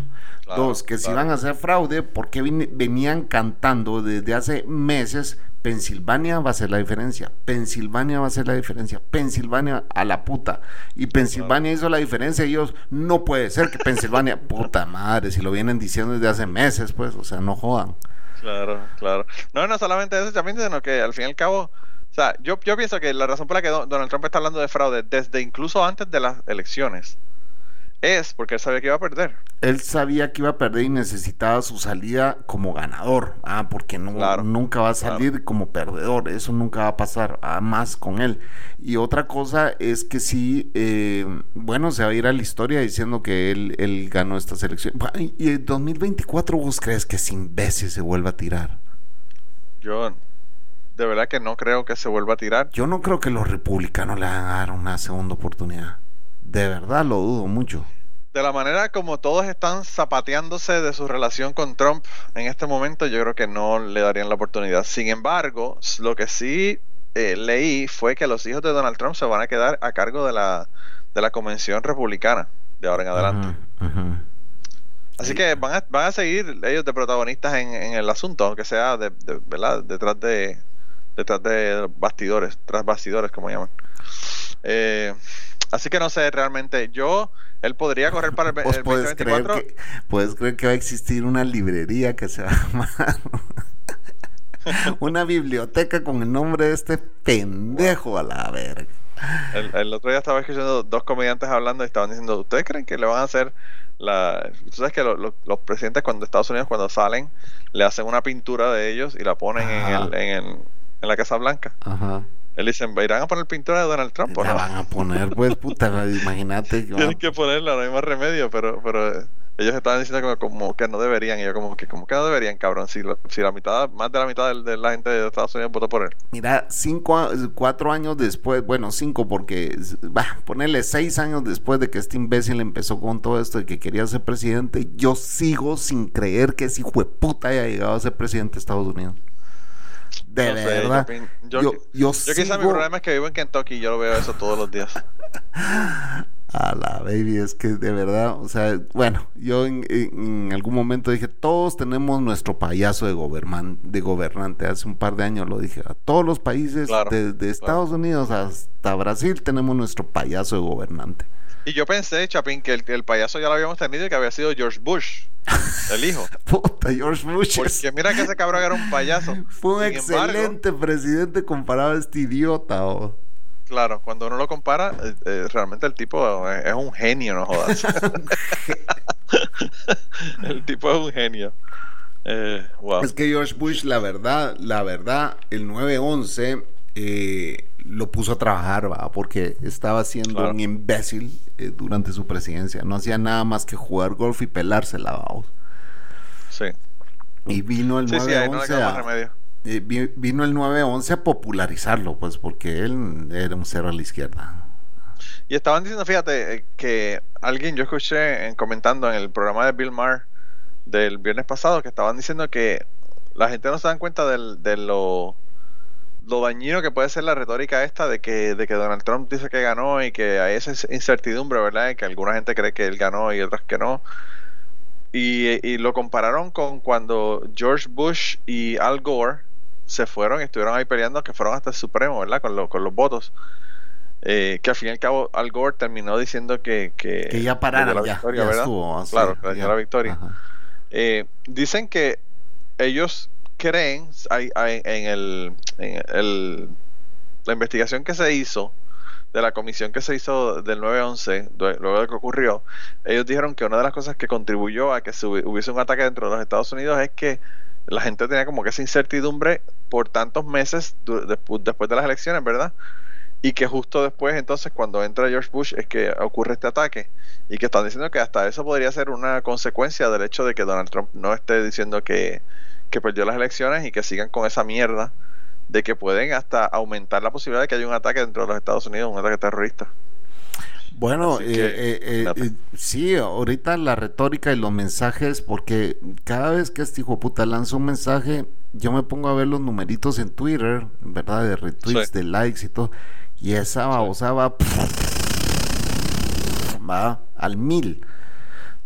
Dos, que si van a hacer fraude, ¿por qué venían cantando desde hace meses? Pensilvania va a ser la diferencia, Pensilvania va a ser la diferencia, Pensilvania a la puta. Y Pensilvania hizo la diferencia y ellos, no puede ser que Pensilvania, puta madre, si lo vienen diciendo desde hace meses, pues, o sea, no jodan. Claro, claro. No, no solamente eso, también, sino que al fin y al cabo sea, yo, yo pienso que la razón por la que Donald Trump está hablando de fraude desde incluso antes de las elecciones es porque él sabía que iba a perder. Él sabía que iba a perder y necesitaba su salida como ganador, ah, porque no, nunca va a salir como perdedor, eso nunca va a pasar ah, más con él. Y otra cosa es que sí, eh, bueno, se va a ir a la historia diciendo que él, él ganó esta selección. Y en 2024 vos crees que ese imbécil se vuelva a tirar. Yo de verdad que no creo que se vuelva a tirar. Yo no creo que los republicanos le hagan una segunda oportunidad. De verdad lo dudo mucho. De la manera como todos están zapateándose de su relación con Trump en este momento, yo creo que no le darían la oportunidad. Sin embargo, lo que sí eh, leí fue que los hijos de Donald Trump se van a quedar a cargo de la, de la convención republicana de ahora en adelante. Así que van a, van a seguir ellos de protagonistas en, el asunto, aunque sea de, ¿verdad? detrás de, detrás de bastidores, tras bastidores, como llaman. Eh, así que no sé, realmente yo, él podría correr para el, puedes 2024. Creer que, puedes creer que va a existir una librería que se va a llamar una biblioteca con el nombre de este pendejo a la verga. El, otro día estaba escuchando dos comediantes hablando y estaban diciendo, ¿ustedes creen que le van a hacer la... Tú sabes que los presidentes cuando Estados Unidos cuando salen le hacen una pintura de ellos y la ponen en el, en el, en la Casa Blanca. Ajá. Él dice, ¿irán a poner pintura de Donald Trump? La van a poner, pues, puta, imagínate. Tienen que ponerla, no hay más remedio, pero, pero eh, ellos estaban diciendo como, que no deberían, y yo como que, como que no deberían, cabrón, si, si la mitad, más de la mitad de, la gente de Estados Unidos votó por él. Mira, cinco, cuatro años después, bueno, cinco, porque, va, ponerle seis años después de que este imbécil empezó con todo esto de que quería ser presidente, yo sigo sin creer que ese hijo de puta haya llegado a ser presidente de Estados Unidos. De verdad. yo, yo, yo, quizá mi problema es que vivo en Kentucky y yo lo veo eso todos los días. A la baby, es que de verdad, o sea, bueno, yo en, algún momento dije, todos tenemos nuestro payaso de, de gobernante, hace un par de años lo dije, a todos los países, desde Estados Unidos hasta Brasil, tenemos nuestro payaso de gobernante. Y yo pensé, Chapín, que el, payaso ya lo habíamos tenido y que había sido George Bush, el hijo. Puta, George Bush. Porque mira que ese cabrón era un payaso. Fue un excelente presidente comparado a este idiota. Claro, cuando uno lo compara, eh, eh, realmente el tipo es, un genio, no jodas. el tipo es un genio. Eh, es que George Bush, la verdad, la verdad, el 9-11 eh, lo puso a trabajar, ¿va? porque estaba siendo un imbécil eh, durante su presidencia. No hacía nada más que jugar golf y pelársela, ¿va? Sí. Y vino el 9-11 eh, vino el 9-11 a popularizarlo, pues porque él era un cero a la izquierda. Y estaban diciendo, fíjate, eh, que alguien yo escuché en, comentando en el programa de Bill Maher del viernes pasado que estaban diciendo que la gente no se dan cuenta de lo lo dañino que puede ser la retórica esta de que, de que Donald Trump dice que ganó y que hay esa incertidumbre, ¿verdad? Y que alguna gente cree que él ganó y otras que no. Y, lo compararon con cuando George Bush y Al Gore se fueron y estuvieron ahí peleando, que fueron hasta el Supremo, ¿verdad? Con, con los votos. Eh, que al fin y al cabo Al Gore terminó diciendo que... Que, ya pararon, la victoria, ¿verdad? claro, que la victoria. Eh, dicen que ellos creen en, el, en el, la investigación que se hizo de la comisión que se hizo del 9-11, luego de que ocurrió, ellos dijeron que una de las cosas que contribuyó a que hubiese un ataque dentro de los Estados Unidos es que la gente tenía como que esa incertidumbre por tantos meses después de las elecciones, ¿verdad? Y que justo después, entonces, cuando entra George Bush, es que ocurre este ataque. Y que están diciendo que hasta eso podría ser una consecuencia del hecho de que Donald Trump no esté diciendo que, que perdió las elecciones y que sigan con esa mierda de que pueden hasta aumentar la posibilidad de que haya un ataque dentro de los Estados Unidos, un ataque terrorista. Bueno, eh, eh, eh, sí, ahorita la retórica y los mensajes, porque cada vez que este hijo de puta lanza un mensaje, yo me pongo a ver los numeritos en Twitter, ¿verdad? De retweets, de likes y todo, y esa babosa va, va al mil.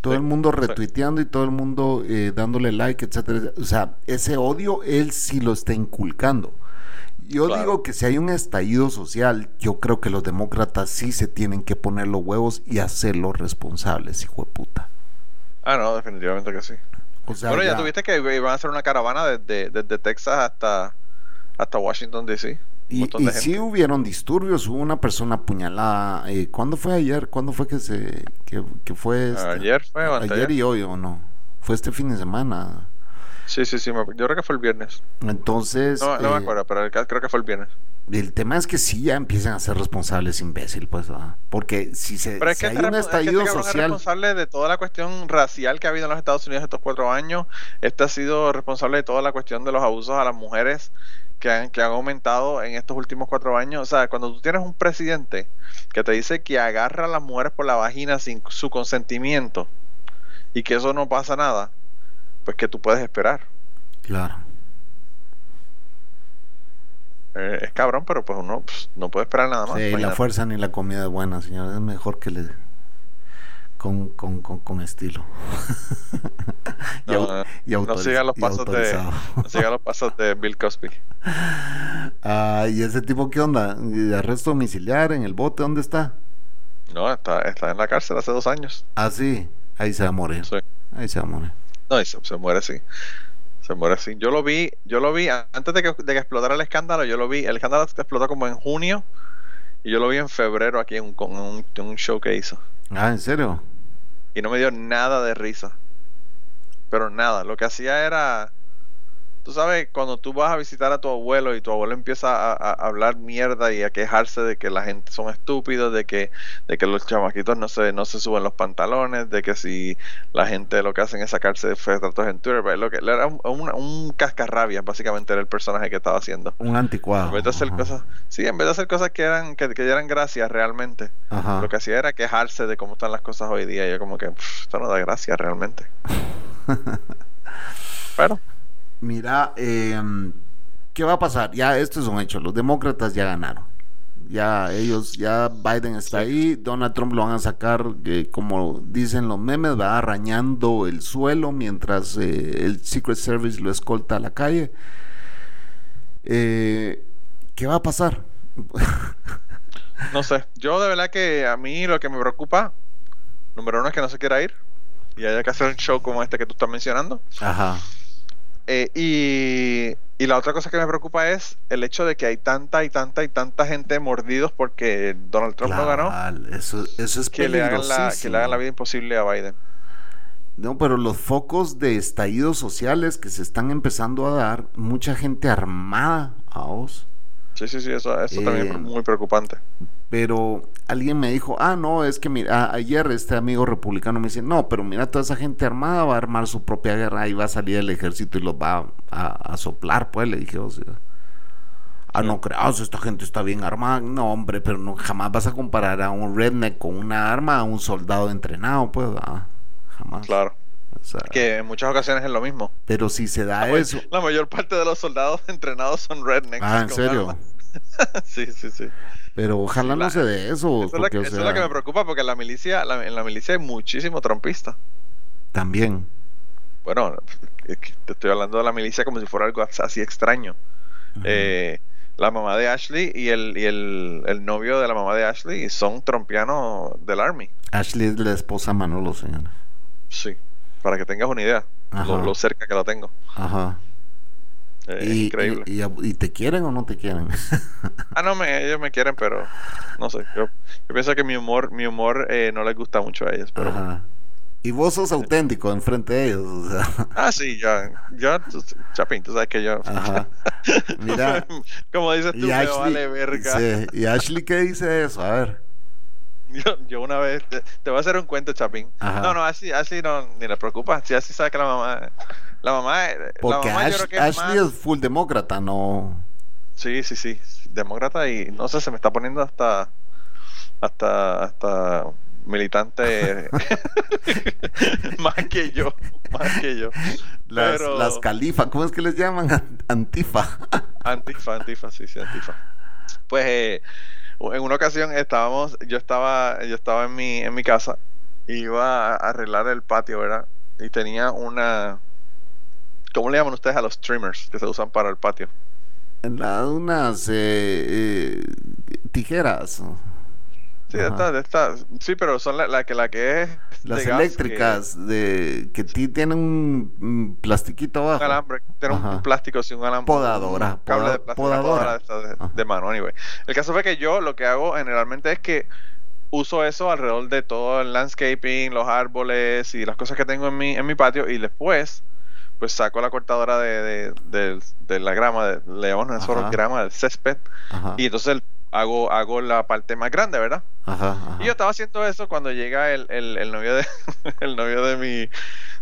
Todo el mundo retuiteando y todo el mundo dándole like, etcétera. O sea, ese odio él sí lo está inculcando. Yo digo que si hay un estallido social, yo creo que los demócratas sí se tienen que poner los huevos y hacerlos responsables, hijo de puta. Ah, no, definitivamente que sí. bueno, ya... tuviste que iban a hacer una caravana desde, desde Texas hasta, hasta Washington, D.C. Y, y sí hubieron disturbios, hubo una persona apuñalada. Eh, ¿Cuándo fue ayer? ¿Cuándo fue que se que, fue este? Ayer fue o Ayer y hoy o no. Fue este fin de semana. Sí, sí, sí, yo creo que fue el viernes. Entonces... No, no me eh, acuerdo, pero creo que fue el viernes. El tema es que sí ya empiezan a ser responsables imbécil, pues, porque si se pero es que hay un estallido es que social, responsable de toda la cuestión racial que ha habido en los Estados Unidos estos cuatro años. Este ha sido responsable de toda la cuestión de los abusos a las mujeres que han, que han aumentado en estos últimos cuatro años. O sea, cuando tú tienes un presidente que te dice que agarra a las mujeres por la vagina sin su consentimiento y que eso no pasa nada, pues que tú puedes esperar. Claro. Eh, es cabrón, pero pues uno pues, no puede esperar nada más. Sí, la fuerza ni la comida es buena, señor. Es mejor que le con, con, con, estilo. no, y, no siga los pasos de no siga los pasos de Bill Cosby. Ah, ¿y ese tipo qué onda? ¿De arresto domiciliar en el bote? ¿Dónde está? No, está, está en la cárcel hace dos años. Ah, sí. Ahí se va a morir. Sí. Ahí se va a morir. No, se, muere así. Se muere así. Yo lo vi, yo lo vi antes de que, de que explotara el escándalo, yo lo vi, el escándalo explotó como en junio y yo lo vi en febrero aquí en, con un, un show que hizo. Ah, ¿en serio? Y no me dio nada de risa. Pero nada, lo que hacía era tú sabes, cuando tú vas a visitar a tu abuelo y tu abuelo empieza a, hablar mierda y a quejarse de que la gente son estúpidos, de que, de que los chamaquitos no se, no se suben los pantalones, de que si la gente lo que hacen es sacarse de retratos en Twitter, lo que era un, un, cascarrabias, básicamente era el personaje que estaba haciendo. Un anticuado. En vez de hacer cosas, sí, en vez de hacer cosas que eran, que, que dieran gracias realmente, lo que hacía era quejarse de cómo están las cosas hoy día. Y yo como que esto no da gracia realmente. Pero Mira, em, ¿qué va a pasar? Ya esto es un hecho, los demócratas ya ganaron. Ya ellos, ya Biden está ahí, Donald Trump lo van a sacar, eh, como dicen los memes, va arañando el suelo mientras eh, el Secret Service lo escolta a la calle. Eh, ¿Qué va a pasar? no sé, yo de verdad que a mí lo que me preocupa, número uno es que no se quiera ir y haya que hacer un show como este que tú estás mencionando. Ajá. Eh, y, la otra cosa que me preocupa es el hecho de que hay tanta y tanta y tanta gente mordidos porque Donald Trump no ganó. Eso, eso es que le, hagan la, que le hagan la vida imposible a Biden. No, pero los focos de estallidos sociales que se están empezando a dar, mucha gente armada a vos. Sí, sí, sí, eso, eso también es eh, muy preocupante. Pero alguien me dijo, ah, no, es que mira, ayer este amigo republicano me dice, no, pero mira, toda esa gente armada va a armar su propia guerra y va a salir el ejército y los va a, soplar, pues le dije, o sea. Ah, no creas, esta gente está bien armada. No, hombre, pero no, jamás vas a comparar a un redneck con una arma a un soldado entrenado, pues, jamás. Claro. que en muchas ocasiones es lo mismo. Pero si se da eso. La mayor parte de los soldados entrenados son rednecks. Ah, ¿en serio? sí, sí, sí. Pero ojalá no se dé eso. Eso, es, lo que me preocupa porque la milicia, en la milicia hay muchísimo trompista. También. Bueno, te estoy hablando de la milicia como si fuera algo así extraño. Eh, la mamá de Ashley y, el, y el, novio de la mamá de Ashley son trompianos del Army. Ashley es la esposa Manolo, señores. Sí, para que tengas una idea, lo, lo, cerca que la tengo. Ajá. Eh, y, increíble. Y, te quieren o no te quieren? ah, no, me, ellos me quieren, pero no sé. Yo, pienso que mi humor, mi humor eh, no les gusta mucho a ellos. Pero... Y vos sos auténtico enfrente de ellos. O sea. Ah, sí, ya. Yo, Chapín, tú sabes que yo. Ajá. Mira. Como dices tú, me vale verga. Sí. ¿Y Ashley qué dice eso? A ver. Yo, yo una vez. Te, voy a hacer un cuento, Chapín. No, no, así, así no, ni le preocupa. Si así sabe que la mamá la mamá, Porque la mamá Ashley es full demócrata, no. Sí, sí, sí. Demócrata y no sé, se me está poniendo hasta. Hasta. Hasta militante más que yo, más que yo. Las, Pero- las califa, ¿cómo es que les llaman? Antifa. Antifa, antifa, sí, sí, antifa. Pues eh, en una ocasión estábamos, yo estaba, yo estaba en mi, en mi casa, iba a arreglar el patio, ¿verdad? Y tenía una, ¿cómo le llaman ustedes a los trimmers que se usan para el patio? La- unas eh, eh, tijeras. Sí, de estas, de estas, sí, pero son la, la que la que es Las eléctricas de que ti- tienen un, plastiquito que- un abajo. alambre, tiene un plástico, sí, un alambre. Podadora, un cable de plástico, podadora. podadora de, de mano, anyway. El caso fue que yo lo que hago generalmente es que uso eso alrededor de todo el landscaping, los árboles y las cosas que tengo en mi, en mi patio y después pues saco la cortadora de, de, de- de la grama, de- le llamamos nosotros grama del césped Ajá, y entonces hago, hago la parte más grande, ¿verdad? ajá, ajá. Y yo estaba haciendo eso cuando llega el, el, el novio de el novio de mi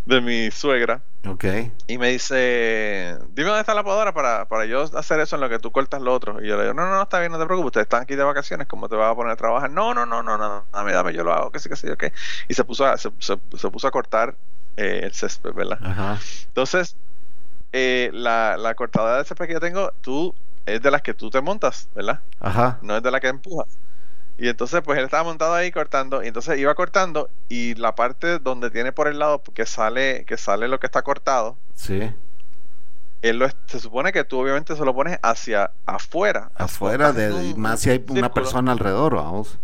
de mi suegra Ok. y me dice, dime dónde está la podadora para, para yo hacer eso en lo que tú cortas lo otro. Y yo le digo, no, no, no, está bien, no te preocupes, ustedes están aquí de vacaciones, ¿cómo te vas a poner a trabajar? No, no, no, no, no, no, dame, dame, yo lo hago, que sí, que sí, ok. Y se puso a, se, se- se puso a cortar eh, el césped, ¿verdad? Ajá. Entonces, eh, la, la cortadora de césped que yo tengo, tú, es de las que tú te montas, ¿verdad? Ajá. no es de la que empujas. Y entonces, pues él estaba montado ahí cortando, y entonces iba cortando, y la parte donde tiene por el lado que sale, que sale lo que está cortado, Sí. él lo, se supone que tú obviamente se lo pones hacia afuera. Afuera de y más si hay un una persona alrededor, vamos.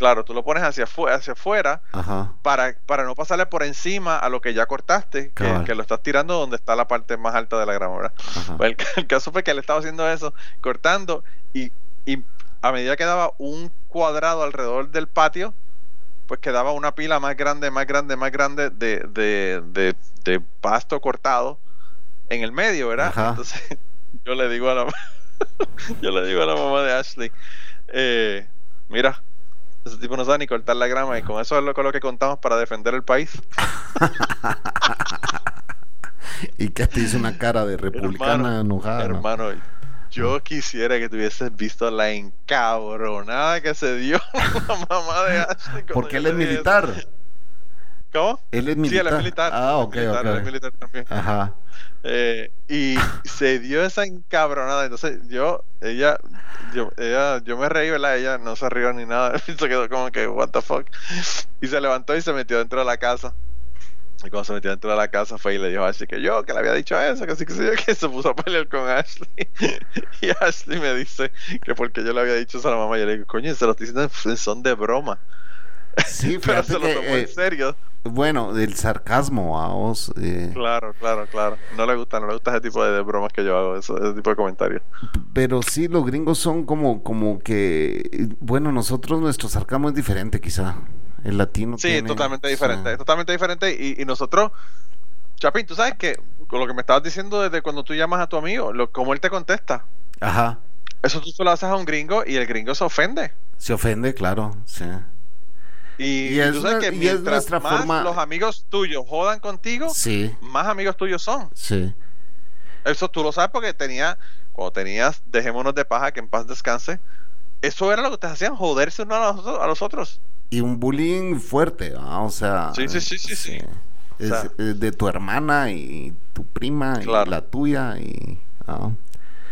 Claro, tú lo pones hacia hacia afuera Ajá. para, para no pasarle por encima a lo que ya cortaste, que, lo estás tirando donde está la parte más alta de la grama, ¿verdad? Ajá. Pues el, el caso fue que él estaba haciendo eso, cortando, y, y a medida que daba un cuadrado alrededor del patio, pues quedaba una pila más grande, más grande, más grande de, de, de, de pasto cortado en el medio, ¿verdad? Ajá. Entonces yo le digo a la yo le digo a la mamá de Ashley, eh, mira, ese tipo no sabe ni cortar la grama y con eso es lo, con lo que contamos para defender el país. Y que te hizo una cara de republicana Hermano, enojada. ¿no? Hermano, yo quisiera que tuvieses visto la encabronada que se dio la mamá de Ashley. Porque él es eso. ¿Cómo? Él es Sí, militar. él es militar. Ah, ok, militar, él es militar también. Ajá. Eh, y se dio esa encabronada. Entonces yo, ella, yo, ella, yo me reí, ¿verdad? Ella no se rió ni nada. Se quedó como que, what the fuck. Y se levantó y se metió dentro de la casa. Y cuando se metió dentro de la casa fue y le dijo a Ashley que yo, que le había dicho eso, que sí, que sí, que se puso a pelear con Ashley. Y Ashley me dice que porque yo le había dicho eso a la mamá, yo le digo, coño, se lo estoy diciendo en son de broma. Sí, Pero se lo que, tomó eh, en serio. bueno, el sarcasmo, vamos. eh, Claro, claro, claro. No le gusta, no le gusta ese tipo de, de bromas que yo hago, eso- ese tipo de comentarios. Pero sí, los gringos son como, como que, bueno, nosotros nuestro sarcasmo es diferente quizá. El latino Sí, tiene- totalmente sí. diferente, es totalmente diferente. Y, y nosotros, Chapín, tú sabes que con lo que me estabas diciendo desde cuando tú llamas a tu amigo, lo, como él te contesta, Ajá. eso tú se lo haces a un gringo y el gringo se ofende. Se ofende, claro, sí. Y, Y es tú sabes que es mientras más forma- los amigos tuyos jodan contigo, Sí, más amigos tuyos son. sí. Eso tú lo sabes porque tenía, cuando tenías Dejémonos de paja, que en paz descanse, eso era lo que ustedes hacían, joderse uno a los, a los otros. Y un bullying fuerte, ah, o sea. Sí, sí, sí, sí, sí. Es O sea- de tu hermana y tu prima Claro. y la tuya y... ah.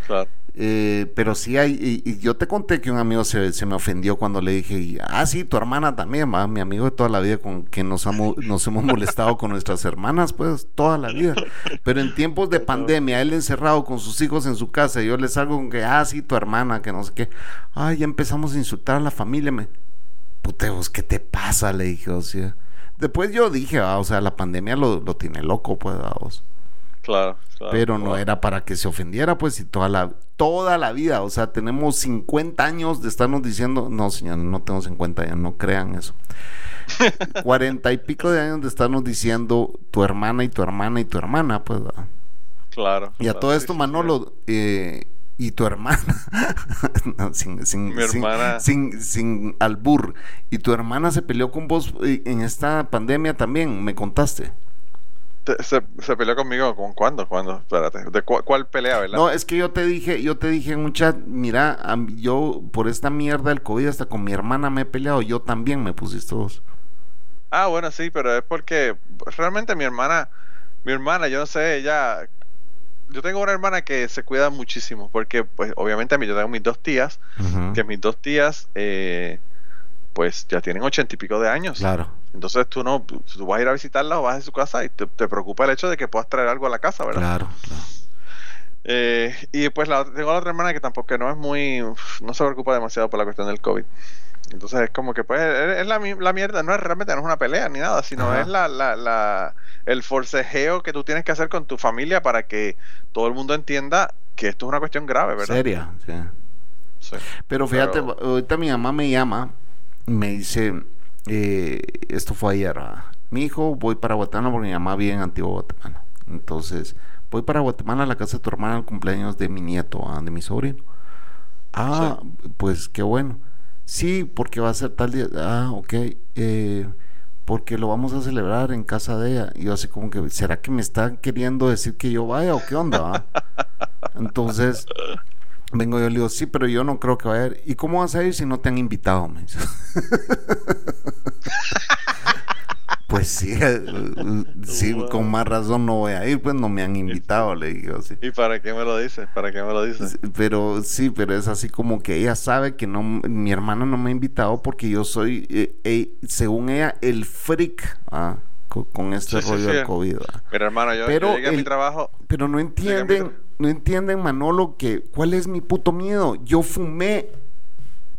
Claro. Eh, pero sí hay, y, y yo te conté que un amigo se, se me ofendió cuando le dije, ah, sí, tu hermana también, va, mi amigo de toda la vida con que nos, amo- nos hemos molestado con nuestras hermanas, pues, toda la vida. Pero en tiempos de pandemia, él encerrado con sus hijos en su casa, y yo le salgo con que, ah, sí, tu hermana, que no sé qué. Ay, ya empezamos a insultar a la familia, me... Puteos, ¿qué te pasa? Le dije, o sea. Después yo dije, ah, o sea, la pandemia lo, lo tiene loco, pues, vamos Claro, claro. pero no era para que se ofendiera, pues, y toda la, toda la vida, o sea, tenemos 50 años de estarnos diciendo, no, señor, no tengo 50 años, no crean eso. 40 y pico de años de estarnos diciendo tu hermana y tu hermana y tu hermana, pues, ¿verdad? Claro. Y a claro, todo esto, sí, Manolo, eh, y tu hermana, No, sin, sin, Mi sin- hermana- sin, sin albur, y tu hermana se peleó con vos eh, en esta pandemia también, me contaste. Se, se, peleó conmigo con cuándo, cuándo, espérate, de cuál pelea, ¿verdad? No, es que yo te dije, yo te dije en un chat, mira, yo por esta mierda del COVID hasta con mi hermana me he peleado, yo también me pusiste dos. Ah, bueno, sí, pero es porque realmente mi hermana, mi hermana, yo no sé, ella, yo tengo una hermana que se cuida muchísimo, porque pues obviamente a mí yo tengo mis dos tías, que mis dos tías, eh, pues ya tienen ochenta y pico de años. Claro. Entonces tú no, tú vas a ir a visitarla o vas a su casa y te, preocupa el hecho de que puedas traer algo a la casa, ¿verdad? Claro, claro. Eh, y pues la, tengo la otra hermana que tampoco no es muy, no se preocupa demasiado por la cuestión del COVID. Entonces es como que pues es la, la mierda, no es realmente no es una pelea ni nada, sino es la, la, la, el forcejeo que tú tienes que hacer con tu familia para que todo el mundo entienda que esto es una cuestión grave, ¿verdad? Seria, sí. Pero fíjate, ahorita mi mamá me llama, me dice, eh, esto fue ayer, mi hijo, voy para Guatemala porque mi mamá vive en Antigua Guatemala. Entonces, voy para Guatemala a la casa de tu hermana al cumpleaños de mi nieto, de mi sobrino. Ah, pues qué bueno. Sí, porque va a ser tal día. Ah, ok. Eh, porque lo vamos a celebrar en casa de ella. Y yo así como que, ¿será que me está queriendo decir que yo vaya o qué onda? Entonces, vengo yo y le digo, sí, pero yo no creo que vaya a ir. ¿Y cómo vas a ir si no te han invitado? Me dice. Pues sí, eh, sí, con más razón no voy a ir, pues no me han invitado, le digo. así. ¿Y para qué me lo dices? ¿Para qué me lo dices? Pero sí, pero es así como que ella sabe que no, mi hermana no me ha invitado porque yo soy, eh, eh, según ella, el freak ¿ah? con, este rollo del COVID. Pero hermano, yo, llegué a mi trabajo. Pero no entienden, no entienden, Manolo, que cuál es mi puto miedo. Yo fumé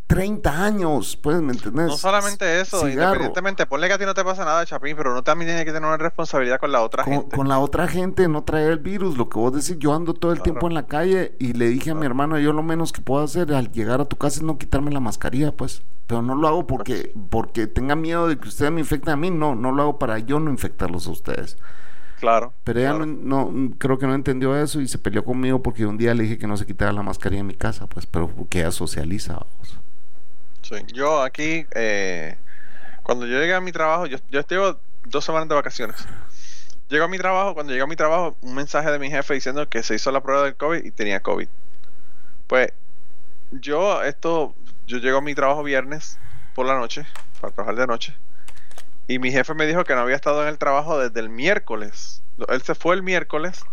30 años, pues, ¿me entiendes? No solamente eso, independientemente, ponle que a ti no te pasa nada, Chapín, pero uno también tiene que tener una responsabilidad con la otra gente. Con la otra gente, no traer el virus, lo que vos decís, yo ando todo el tiempo en la calle y le dije a mi hermano, yo lo menos que puedo hacer al llegar a tu casa es no quitarme la mascarilla, pues, pero no lo hago porque, porque tenga miedo de que ustedes me infecten a mí, no, no lo hago para yo no infectarlos a ustedes. Claro. Pero ella No, creo que no entendió eso y se peleó conmigo porque un día le dije que no se quitara la mascarilla en mi casa, pues, pero porque ella socializa. Vamos. Yo aquí, eh, cuando yo llegué a mi trabajo, yo, yo estuve dos semanas de vacaciones. Llego a mi trabajo, cuando llego a mi trabajo, un mensaje de mi jefe diciendo que se hizo la prueba del COVID y tenía COVID. Pues yo esto, yo llego a mi trabajo viernes por la noche, para trabajar de noche, y mi jefe me dijo que no había estado en el trabajo desde el miércoles. Él se fue el miércoles,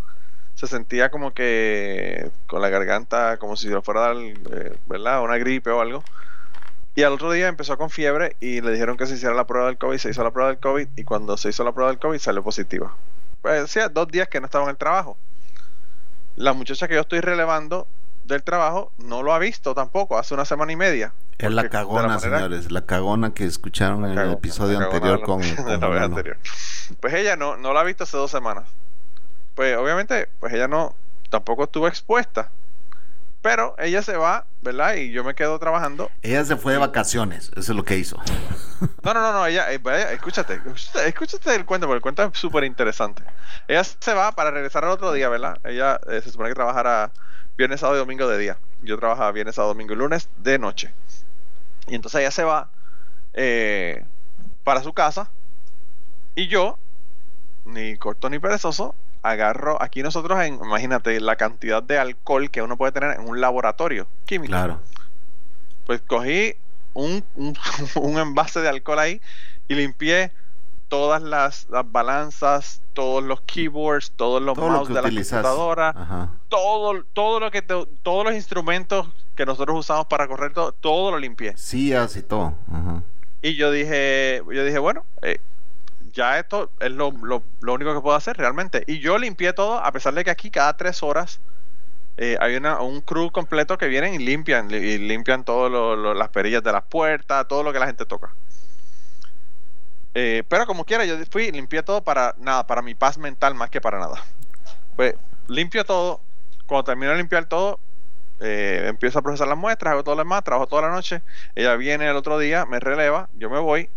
se sentía como que con la garganta, como si lo fuera a dar, eh, ¿verdad? Una gripe o algo. Y al otro día empezó con fiebre y le dijeron que se hiciera la prueba del COVID, se hizo la prueba del COVID y cuando se hizo la prueba del COVID salió positiva. Pues decía dos días que no estaba en el trabajo. La muchacha que yo estoy relevando del trabajo no lo ha visto tampoco, hace una semana y media. Es la cagona, señores, la cagona que escucharon en el episodio anterior con, anterior. Pues ella no, no la ha visto hace dos semanas. Pues obviamente, pues ella no, tampoco estuvo expuesta. Pero ella se va, ¿verdad? Y yo me quedo trabajando. Ella se fue de vacaciones, eso es lo que hizo. No, no, no, no ella, eh, escúchate, escúchate, el cuento, porque el cuento es súper interesante. Ella se va para regresar al otro día, ¿verdad? Ella eh, se supone que trabajara viernes, sábado y domingo de día. Yo trabajaba viernes, sábado, domingo y lunes de noche. Y entonces ella se va eh, para su casa. Y yo, ni corto ni perezoso, agarro, aquí nosotros, en, imagínate la cantidad de alcohol que uno puede tener en un laboratorio químico. Claro. Pues cogí un, un, envase de alcohol ahí y limpié todas las, balanzas, todos los keyboards, todos los mouse de la computadora, todo, todo lo que todos los instrumentos que nosotros usamos para correr todo, todo lo limpié. Sí, así todo. Y yo dije, yo dije, bueno, eh, ya esto es lo, único que puedo hacer realmente. Y yo limpié todo, a pesar de que aquí cada tres horas eh, hay una, un crew completo que vienen y limpian, y limpian todas las perillas de las puertas, todo lo que la gente toca. Eh, pero como quiera, yo fui limpié todo para nada, para mi paz mental más que para nada. Pues limpio todo, cuando termino de limpiar todo, eh, empiezo a procesar las muestras, hago todo lo demás, trabajo toda la noche. Ella viene el otro día, me releva, yo me voy,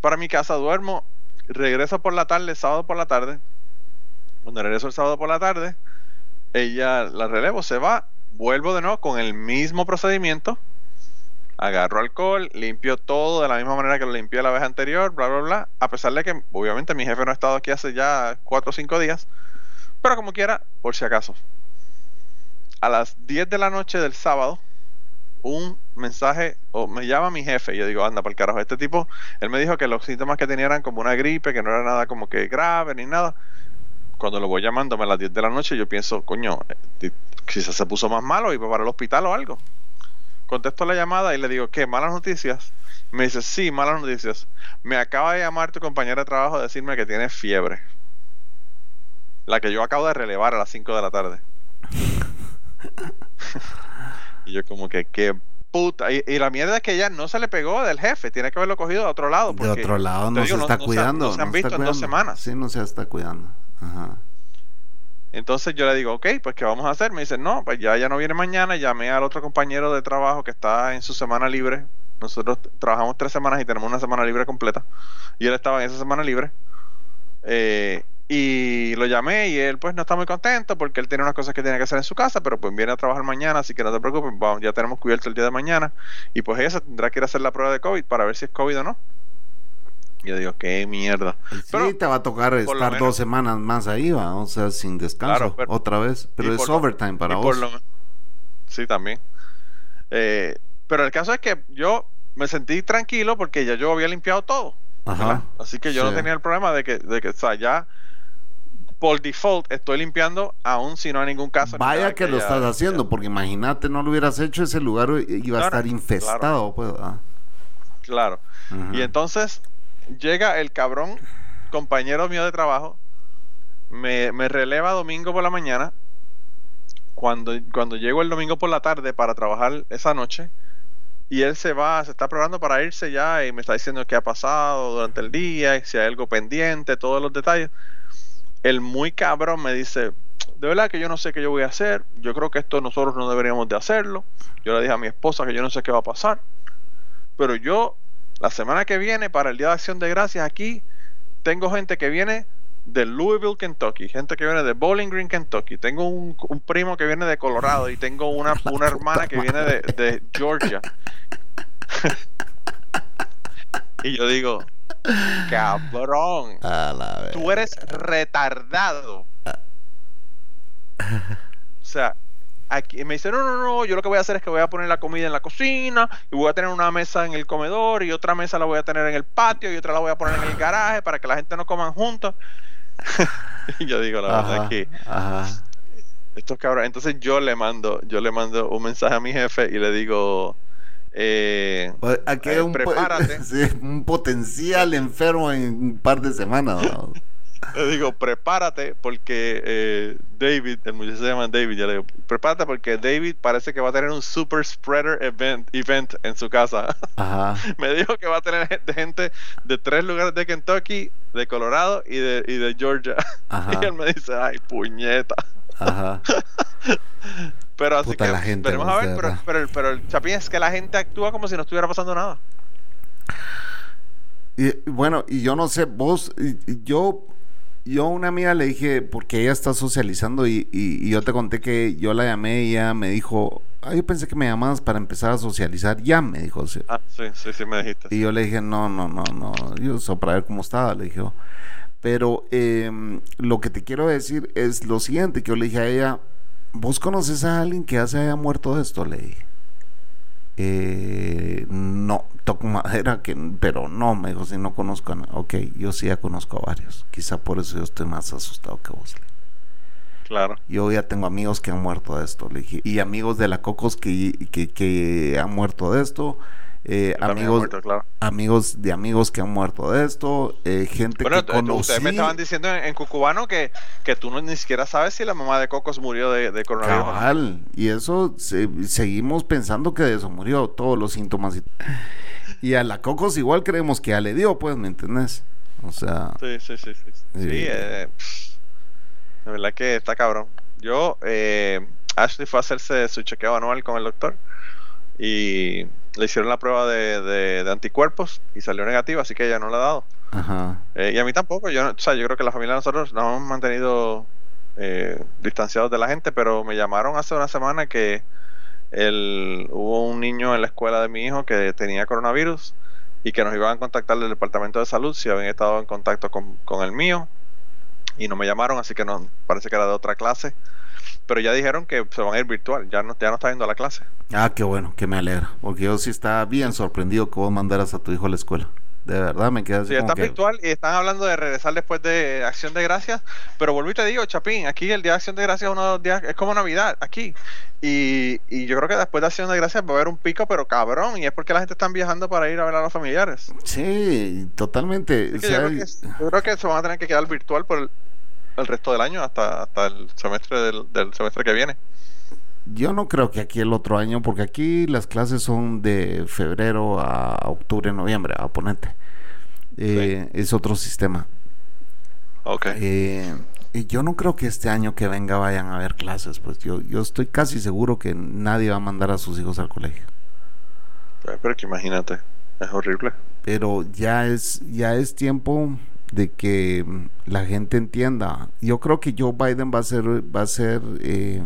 para mi casa, duermo, regreso por la tarde, sábado por la tarde. Cuando regreso el sábado por la tarde, ella la relevo, se va, vuelvo de nuevo con el mismo procedimiento Agarro alcohol, limpio todo de la misma manera que lo limpié la vez anterior, bla, bla, bla. A pesar de que, obviamente, mi jefe no ha estado aquí hace ya 4 o 5 días. Pero como quiera, por si acaso. A las 10 de la noche del sábado, un mensaje, o me llama mi jefe, y yo digo, anda, por el carajo, este tipo, él me dijo que los síntomas que tenía eran como una gripe, que no era nada como que grave ni nada. Cuando lo voy llamándome a las 10 de la noche, yo pienso, coño, eh, quizás se puso más malo y va para el hospital o algo. Contesto la llamada y le digo, ¿qué? ¿Malas noticias? Me dice, sí, malas noticias. Me acaba de llamar tu compañera de trabajo a decirme que tiene fiebre. La que yo acabo de relevar a las 5 de la tarde. y yo como que, qué puta. Y, la mierda es que ella no se le pegó del jefe. Tiene que haberlo cogido de otro lado. de otro lado no se está cuidando. No, se han visto en dos semanas. Sí, no se está cuidando. Ajá. Entonces yo le digo, ok, pues ¿qué vamos a hacer? Me dice, no, pues ya, ya no viene mañana. Llamé al otro compañero de trabajo que está en su semana libre. Nosotros trabajamos tres semanas y tenemos una semana libre completa. Y él estaba en esa semana libre. Eh, y lo llamé y él pues no está muy contento porque él tiene unas cosas que tiene que hacer en su casa, pero pues viene a trabajar mañana, así que no te preocupes, ya tenemos cubierto el día de mañana. Y pues ella tendrá que ir a hacer la prueba de COVID para ver si es COVID o no. Yo digo, qué mierda. Sí, te va a tocar estar dos semanas más ahí, va, o sea, sin descanso, otra vez. Pero es overtime para vos. sí, también. Eh, pero el caso es que yo me sentí tranquilo porque ya yo había limpiado todo. Ajá. Así que yo no tenía el problema de que, de que, o sea, ya por default estoy limpiando aún si no hay ningún caso. Vaya que, lo estás haciendo, porque imagínate, no lo hubieras hecho, ese lugar iba a estar infestado. Pues, claro. Y entonces llega el cabrón, compañero mío de trabajo, me, releva domingo por la mañana. Cuando, cuando llego el domingo por la tarde para trabajar esa noche, y él se va, se está probando para irse ya y me está diciendo qué ha pasado durante el día, si hay algo pendiente, todos los detalles. El muy cabrón me dice, de verdad que yo no sé qué yo voy a hacer, yo creo que esto nosotros no deberíamos de hacerlo. Yo le dije a mi esposa que yo no sé qué va a pasar, pero yo la semana que viene, para el Día de Acción de Gracias, aquí tengo gente que viene de Louisville, Kentucky, gente que viene de Bowling Green, Kentucky. Tengo un, primo que viene de Colorado y tengo una, una hermana que viene de, Georgia. y yo digo, cabrón, tú eres retardado. O sea, aquí me dice, no, no, no, yo lo que voy a hacer es que voy a poner la comida en la cocina y voy a tener una mesa en el comedor y otra mesa la voy a tener en el patio y otra la voy a poner en el garaje para que la gente no coman juntos. y yo digo, la verdad que estos cabros, entonces yo le mando, yo le mando un mensaje a mi jefe y le digo, eh, pues, Aquí eh, un, prepárate. un potencial enfermo en un par de semanas. Le digo, prepárate porque eh, David, el muchacho se llama David, ya le digo, prepárate porque David parece que va a tener un super spreader event, event en su casa. Me dijo que va a tener gente, de tres lugares de Kentucky, de Colorado y de, y de Georgia. Y él me dice, ay, puñeta. Ajá. pero así que, la gente a ver, pero, pero, pero, el chapín es que la gente actúa como si no estuviera pasando nada. Y, bueno, y yo no sé, vos, yo yo a una amiga le dije, porque ella está socializando y, yo te conté que yo la llamé y ella me dijo, ah, yo pensé que me llamabas para empezar a socializar, ya me dijo. Ah, sí, sí, sí, me dijiste. Y yo le dije, no, no, no, no, yo solo para ver cómo estaba, le dije. Pero em, lo que te quiero decir es lo siguiente, que yo le dije a ella, ¿vos conoces a alguien que ya se haya muerto de esto? Le dije. Eh, no, toco madera, que, pero no, me dijo, si no conozco, ok, yo sí ya conozco a varios, quizá por eso yo estoy más asustado que vos. Claro. Yo ya tengo amigos que han muerto de esto, le dije, y amigos de la Cocos que, que, que han muerto de esto, eh, amigos, amigos de amigos que han muerto de esto, eh, gente que conocí. Ustedes me estaban diciendo en, Cucubano que, que tú no, ni siquiera sabes si la mamá de Cocos murió de, de coronavirus. y eso seguimos pensando que de eso murió, todos los síntomas. Y, a la Cocos igual creemos que ya le dio, pues, ¿me entendés? O sea... Sí, sí, sí. Sí, sí eh, la verdad que está cabrón. Yo, Ashley fue a hacerse su chequeo anual con el doctor y le hicieron la prueba de, de, anticuerpos y salió negativa, así que ella no la ha dado. Ajá. Eh, y a mí tampoco, yo, o sea, yo creo que la familia de nosotros nos hemos mantenido eh, distanciados de la gente, pero me llamaron hace una semana que el, hubo un niño en la escuela de mi hijo que tenía coronavirus y que nos iban a contactar del departamento de salud si habían estado en contacto con, con el mío y no me llamaron, así que no parece que era de otra clase. Pero ya dijeron que se van a ir virtual, ya no, ya no está yendo a la clase. Ah, qué bueno, que me alegra, porque yo sí estaba bien sorprendido que vos mandaras a tu hijo a la escuela. De verdad, me quedé así Sí, como está que- virtual y están hablando de regresar después de Acción de Gracias. Pero vuelvo y te digo, Chapín, aquí el día de Acción de Gracias es uno de los días, es como Navidad, aquí. Y, y yo creo que después de Acción de Gracias va a haber un pico, pero cabrón. Y es porque la gente está viajando para ir a ver a los familiares. Sí, totalmente. O sea, yo, creo que, yo creo que se van a tener que quedar virtual por el, resto del año, hasta, hasta el semestre del, del semestre que viene. Yo no creo que aquí el otro año, porque aquí las clases son de febrero a octubre, noviembre, a ponente. Eh, Es otro sistema. Ok. Eh, y yo no creo que este año que venga vayan a haber clases, pues yo, yo estoy casi seguro que nadie va a mandar a sus hijos al colegio. Pero, pero que imagínate, es horrible. Pero ya es, ya es tiempo de que mm, la gente entienda. Yo creo que Joe Biden va a ser, va a ser, eh,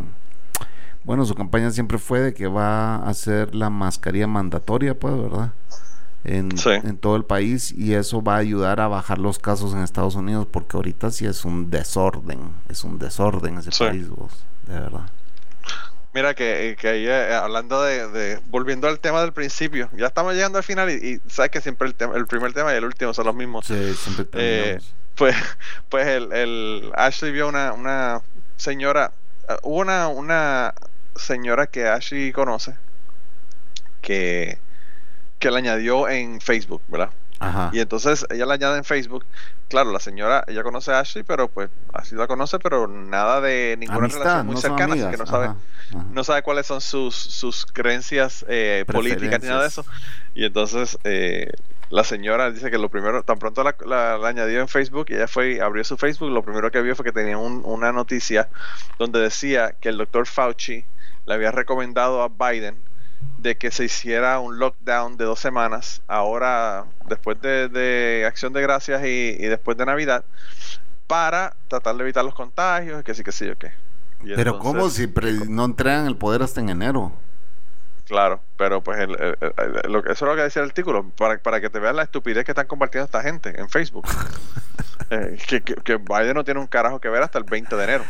bueno, su campaña siempre fue de que va a hacer la mascarilla mandatoria, pues, ¿verdad? En, Sí. en todo el país y eso va a ayudar a bajar los casos en Estados Unidos porque ahorita sí es un desorden, es un desorden ese Sí. país, vos, de verdad. Mira que, que ahí, eh, hablando de, de- volviendo al tema del principio, ya estamos llegando al final y, y sabes que siempre el, tema, el primer tema y el último son los mismos. Sí, siempre Eh. Pues, pues el, el Ashley vio una, una señora, eh, hubo una, una señora que Ashley conoce que, que la añadió en Facebook, ¿verdad? Ajá. Y entonces ella la añade en Facebook. Claro, la señora, ella conoce a Ashley, pero pues así la conoce, pero nada de ninguna Amistad, relación muy no cercana, así que no sabe, ajá, ajá. no sabe cuáles son sus, sus creencias eh, políticas ni nada de eso. Y entonces eh, la señora dice que lo primero, tan pronto la, la- la añadió en Facebook y ella fue abrió su Facebook, lo primero que vio fue que tenía un- una noticia donde decía que el doctor Fauci le había recomendado a Biden de que se hiciera un lockdown de dos semanas, ahora después de, de Acción de Gracias y, y después de Navidad, para tratar de evitar los contagios, que sí, que sí, o qué. Y Pero entonces- ¿cómo si no entregan el poder hasta en enero? Claro, pero pues el- el- que- eso es lo que decía el artículo, para, para que te veas la estupidez que están compartiendo esta gente en Facebook. Eh, que, que, que Biden no tiene un carajo que ver hasta el 20 de enero.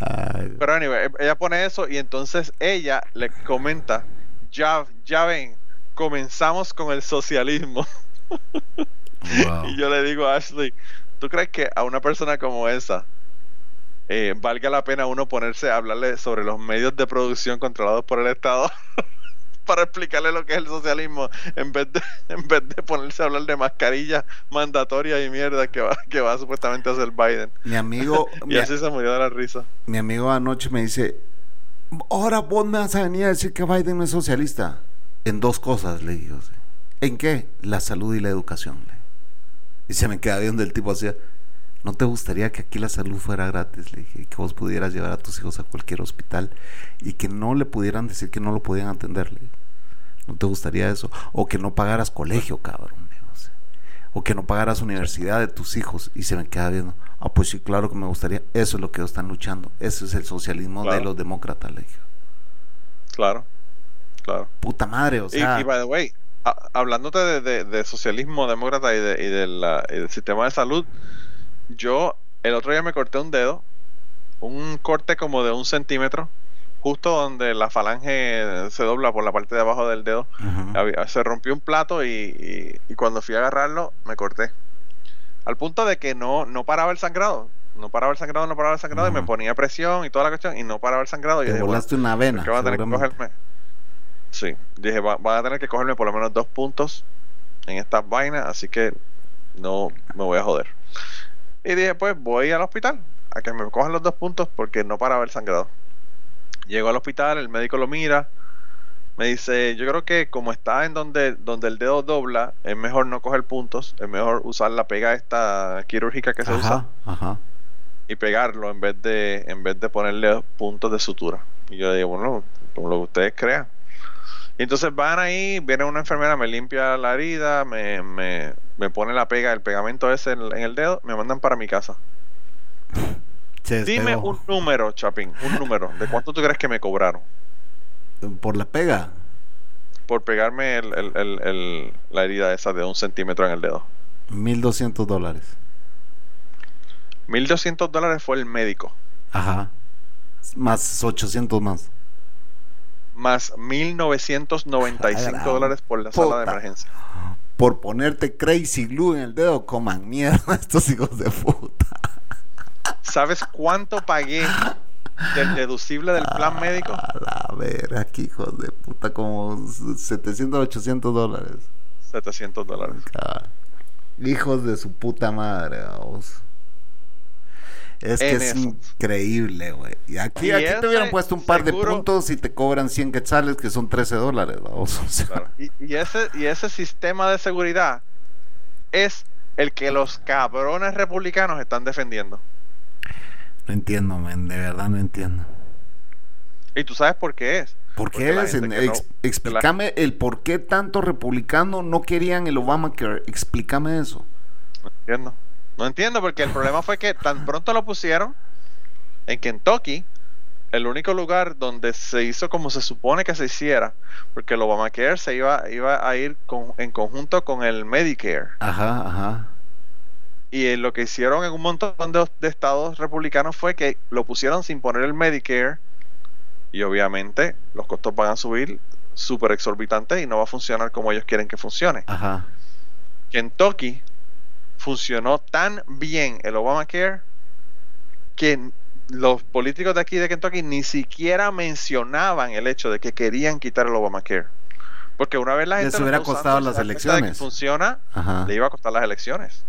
Ay, Pero anyway, ella pone eso y entonces ella le comenta, ya, ya ven, comenzamos con el socialismo. wow. Y yo le digo a Ashley, ¿tú crees que a una persona como esa eh, valga la pena uno ponerse a hablarle sobre los medios de producción controlados por el Estado para explicarle lo que es el socialismo en vez de, en vez de ponerse a hablar de mascarillas mandatorias y mierda que va, que va supuestamente a hacer Biden? Mi amigo, Y mi, así se murió de la risa. mi amigo anoche me dice, ahora vos me vas a venir a decir que Biden no es socialista. En dos cosas, le digo. sí. ¿En qué? La salud y la educación. Y se me queda viendo el tipo así. ¿No te gustaría que aquí la salud fuera gratis? Le dije, que vos pudieras llevar a tus hijos a cualquier hospital y que no le pudieran decir que no lo podían atender. le. ¿No te gustaría eso? O que no pagaras colegio, cabrón. O que no pagaras universidad de tus hijos. Y se me queda viendo. Ah, pues sí, claro que me gustaría. Eso es lo que ellos están luchando. Eso es el socialismo de los demócratas, le dije. Claro, claro. Puta madre, o sea. y, by the way, a- hablándote de, de- de socialismo demócrata y, de, y del sistema de salud, yo el otro día me corté un dedo, un corte como de un centímetro, justo donde la falange se dobla por la parte de abajo del dedo. Se rompió un plato y, y- y cuando fui a agarrarlo me corté. Al punto de que no, no paraba el sangrado. No paraba el sangrado, no paraba el sangrado y me ponía presión y toda la cuestión y no paraba el sangrado. Y dije, bueno, volaste una vena. que van a tener que cogerme. Sí, dije, va- van a tener que cogerme por lo menos dos puntos en estas vainas, así que no me voy a joder. Y dije, pues voy al hospital a que me cojan los dos puntos porque no para ver sangrado. Llego al hospital, el médico lo mira, me dice, yo creo que como está en donde, donde el dedo dobla, es mejor no coger puntos, es mejor usar la pega esta quirúrgica que se usa ajá. y pegarlo en vez de en vez de ponerle puntos de sutura. Y yo digo, bueno, como lo que ustedes crean. Y entonces van ahí, viene una enfermera, me limpia la herida, me, me, me pone la pega, el pegamento ese en, en el dedo, me mandan para mi casa. Se Dime despegó. un número, Chapín, un número, de cuánto tú crees que me cobraron. Por la pega. Por pegarme el, el- el- el- la herida esa de un centímetro en el dedo. 1200 dólares. 1200 dólares fue el médico. Ajá. Más 800 más. Más 1995 Ay, dólares por la sala de emergencia. Por ponerte crazy glue en el dedo, coman mierda estos hijos de puta. ¿Sabes cuánto pagué del deducible del plan médico? A la verga, aquí hijos de puta, como 700, 800 dólares. 700 dólares. Hijos de su puta madre, vamos. Es que es eso. increíble, güey. Y aquí, Y aquí te hubieran puesto un par de puntos y te cobran 100 quetzales, que son 13 dólares, vamos. O sea, Claro. Y, y ese, y ese sistema de seguridad es el que los cabrones republicanos están defendiendo. No entiendo, men, de verdad no entiendo. Y tú sabes por qué es. ¿Por qué es? Ex- no- explícame el por qué tanto republicano no querían el Obamacare. Explícame eso. No entiendo. No entiendo porque el problema fue que tan pronto lo pusieron en Kentucky, el único lugar donde se hizo como se supone que se hiciera, porque el Obamacare se iba, iba a ir con- en conjunto con el Medicare. Ajá, ajá. Y eh, lo que hicieron en un montón de, de estados republicanos fue que lo pusieron sin poner el Medicare y obviamente los costos van a subir súper exorbitantes y no va a funcionar como ellos quieren que funcione. Ajá. Kentucky funcionó tan bien el Obamacare que los políticos de aquí de Kentucky ni siquiera mencionaban el hecho de que querían quitar el Obamacare. Porque una vez la Les gente lo hubiera costado las de que elecciones. funciona, Ajá. le iba a costar las elecciones.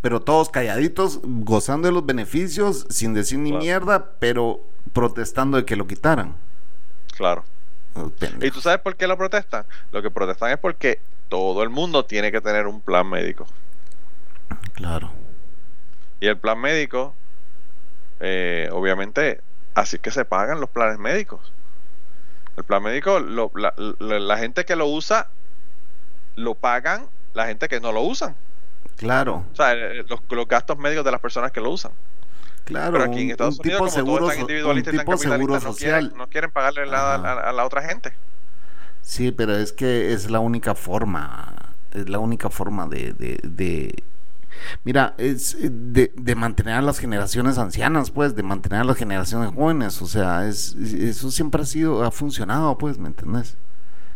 Pero todos calladitos, gozando de los beneficios, sin decir ni Claro. mierda, pero protestando de que lo quitaran. Claro. Oh, ¿Y tú sabes por qué lo protestan? Lo que protestan es porque todo el mundo tiene que tener un plan médico. Claro. Y el plan médico, eh, obviamente, así es que se pagan los planes médicos. El plan médico, lo- la, la- la gente que lo usa, lo pagan la gente que no lo usan. Claro. O sea, eh, los, los gastos médicos de las personas que lo usan. Claro. Pero aquí en Estados un Unidos, tipo como seguro, so- un individualistas y tan no social. quieren, no quieren pagarle nada a, a la otra gente. Sí, pero es que es la única forma, es la única forma de, de, de- mira, es eh, de, de mantener a las generaciones ancianas, pues, de mantener a las generaciones jóvenes, o sea, es, eso siempre ha sido, ha funcionado, pues, ¿me entendés?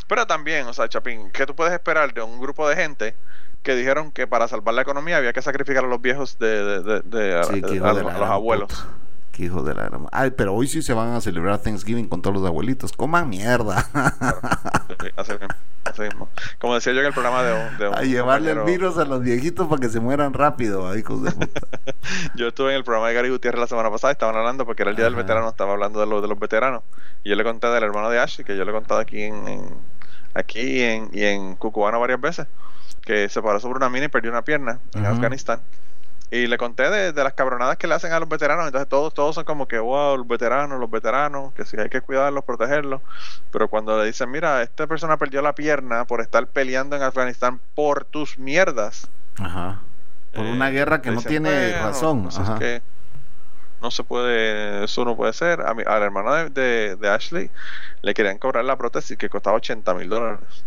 Pero también, o sea, Chapín, ¿qué tú puedes esperar de un grupo de gente que dijeron que para salvar la economía había que sacrificar a los viejos de, de- de- de- Sí, a, los abuelos? puta. Qué hijo de la gran- Ay, pero hoy sí se van a celebrar Thanksgiving con todos los abuelitos. Coman mierda. Sí, así mismo, así mismo. Como decía yo en el programa de un, de un a llevarle el virus a los viejitos para que se mueran rápido, hijos de puta. Yo estuve en el programa de Gary Gutiérrez la semana pasada, estaban hablando porque era el día del veterano, estaba hablando de, lo- de los veteranos. Y yo le conté del hermano de Ashley, que yo le he contado aquí en, en- aquí y en, y en Cucubano varias veces, que se paró sobre una mina y perdió una pierna en. Afganistán. Y le conté de, de las cabronadas que le hacen a los veteranos. Entonces todos, todos son como que, wow, los veteranos, los veteranos, que sí hay que cuidarlos, protegerlos. Pero cuando le dicen, mira, esta persona perdió la pierna por estar peleando en Afganistán por tus mierdas. Ajá. Por una Eh, guerra que no dicen, tiene "Bueno, razón. pues es Ajá. que no se puede, eso no puede ser. A, mi, a la hermana de, de- de Ashley le querían cobrar la prótesis que costaba 80 mil dólares.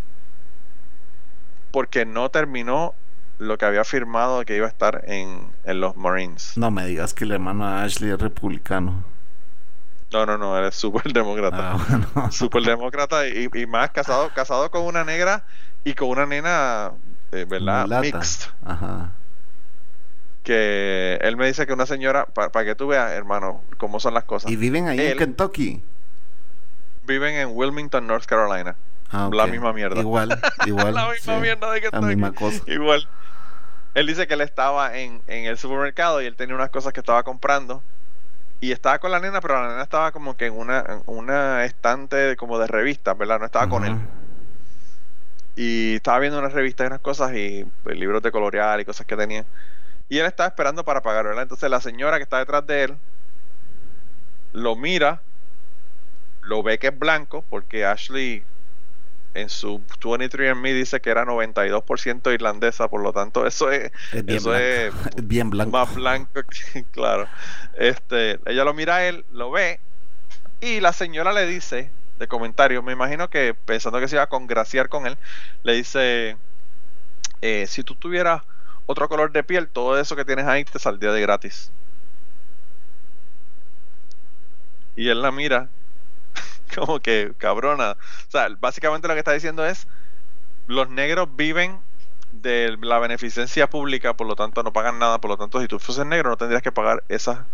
Porque no terminó lo que había firmado que iba a estar en, en los Marines. No me digas que el hermano de Ashley es republicano. No, no, no, él es súper demócrata. Ah, bueno. Súper demócrata y, y más casado, casado con una negra y con una nena, eh, ¿verdad? Mulata. Mixed. Ajá. Que él me dice que una señora, para que tú veas, hermano, cómo son las cosas. Y viven ahí en Kentucky. viven en Wilmington, North Carolina. Ah, La misma mierda. Igual, igual. la misma sí. mierda de que La estoy misma aquí. cosa. Igual. Él dice que él estaba en, en el supermercado y él tenía unas cosas que estaba comprando. Y estaba con la nena, pero la nena estaba como que en una, una estante como de revistas, ¿verdad? No estaba con él. Y estaba viendo unas revistas y unas cosas y pues, libros de colorear y cosas que tenía. Y él estaba esperando para pagar, ¿verdad? Entonces la señora que está detrás de él lo mira, lo ve que es blanco, porque Ashley en su 23andMe dice que era 92% irlandesa, por lo tanto eso es, Es bien eso blanco. es Es bien blanco. más blanco que, claro. Este, ella lo mira a él, lo ve, y la señora le dice de comentario. Me imagino que pensando que se iba a congraciar con él, le dice, eh, si tú tuvieras otro color de piel, todo eso que tienes ahí te saldría de gratis. Y él la mira como que cabrona. O sea, básicamente lo que está diciendo es, los negros viven de la beneficencia pública, por lo tanto no pagan nada, por lo tanto si tú fueses negro no tendrías que pagar esa,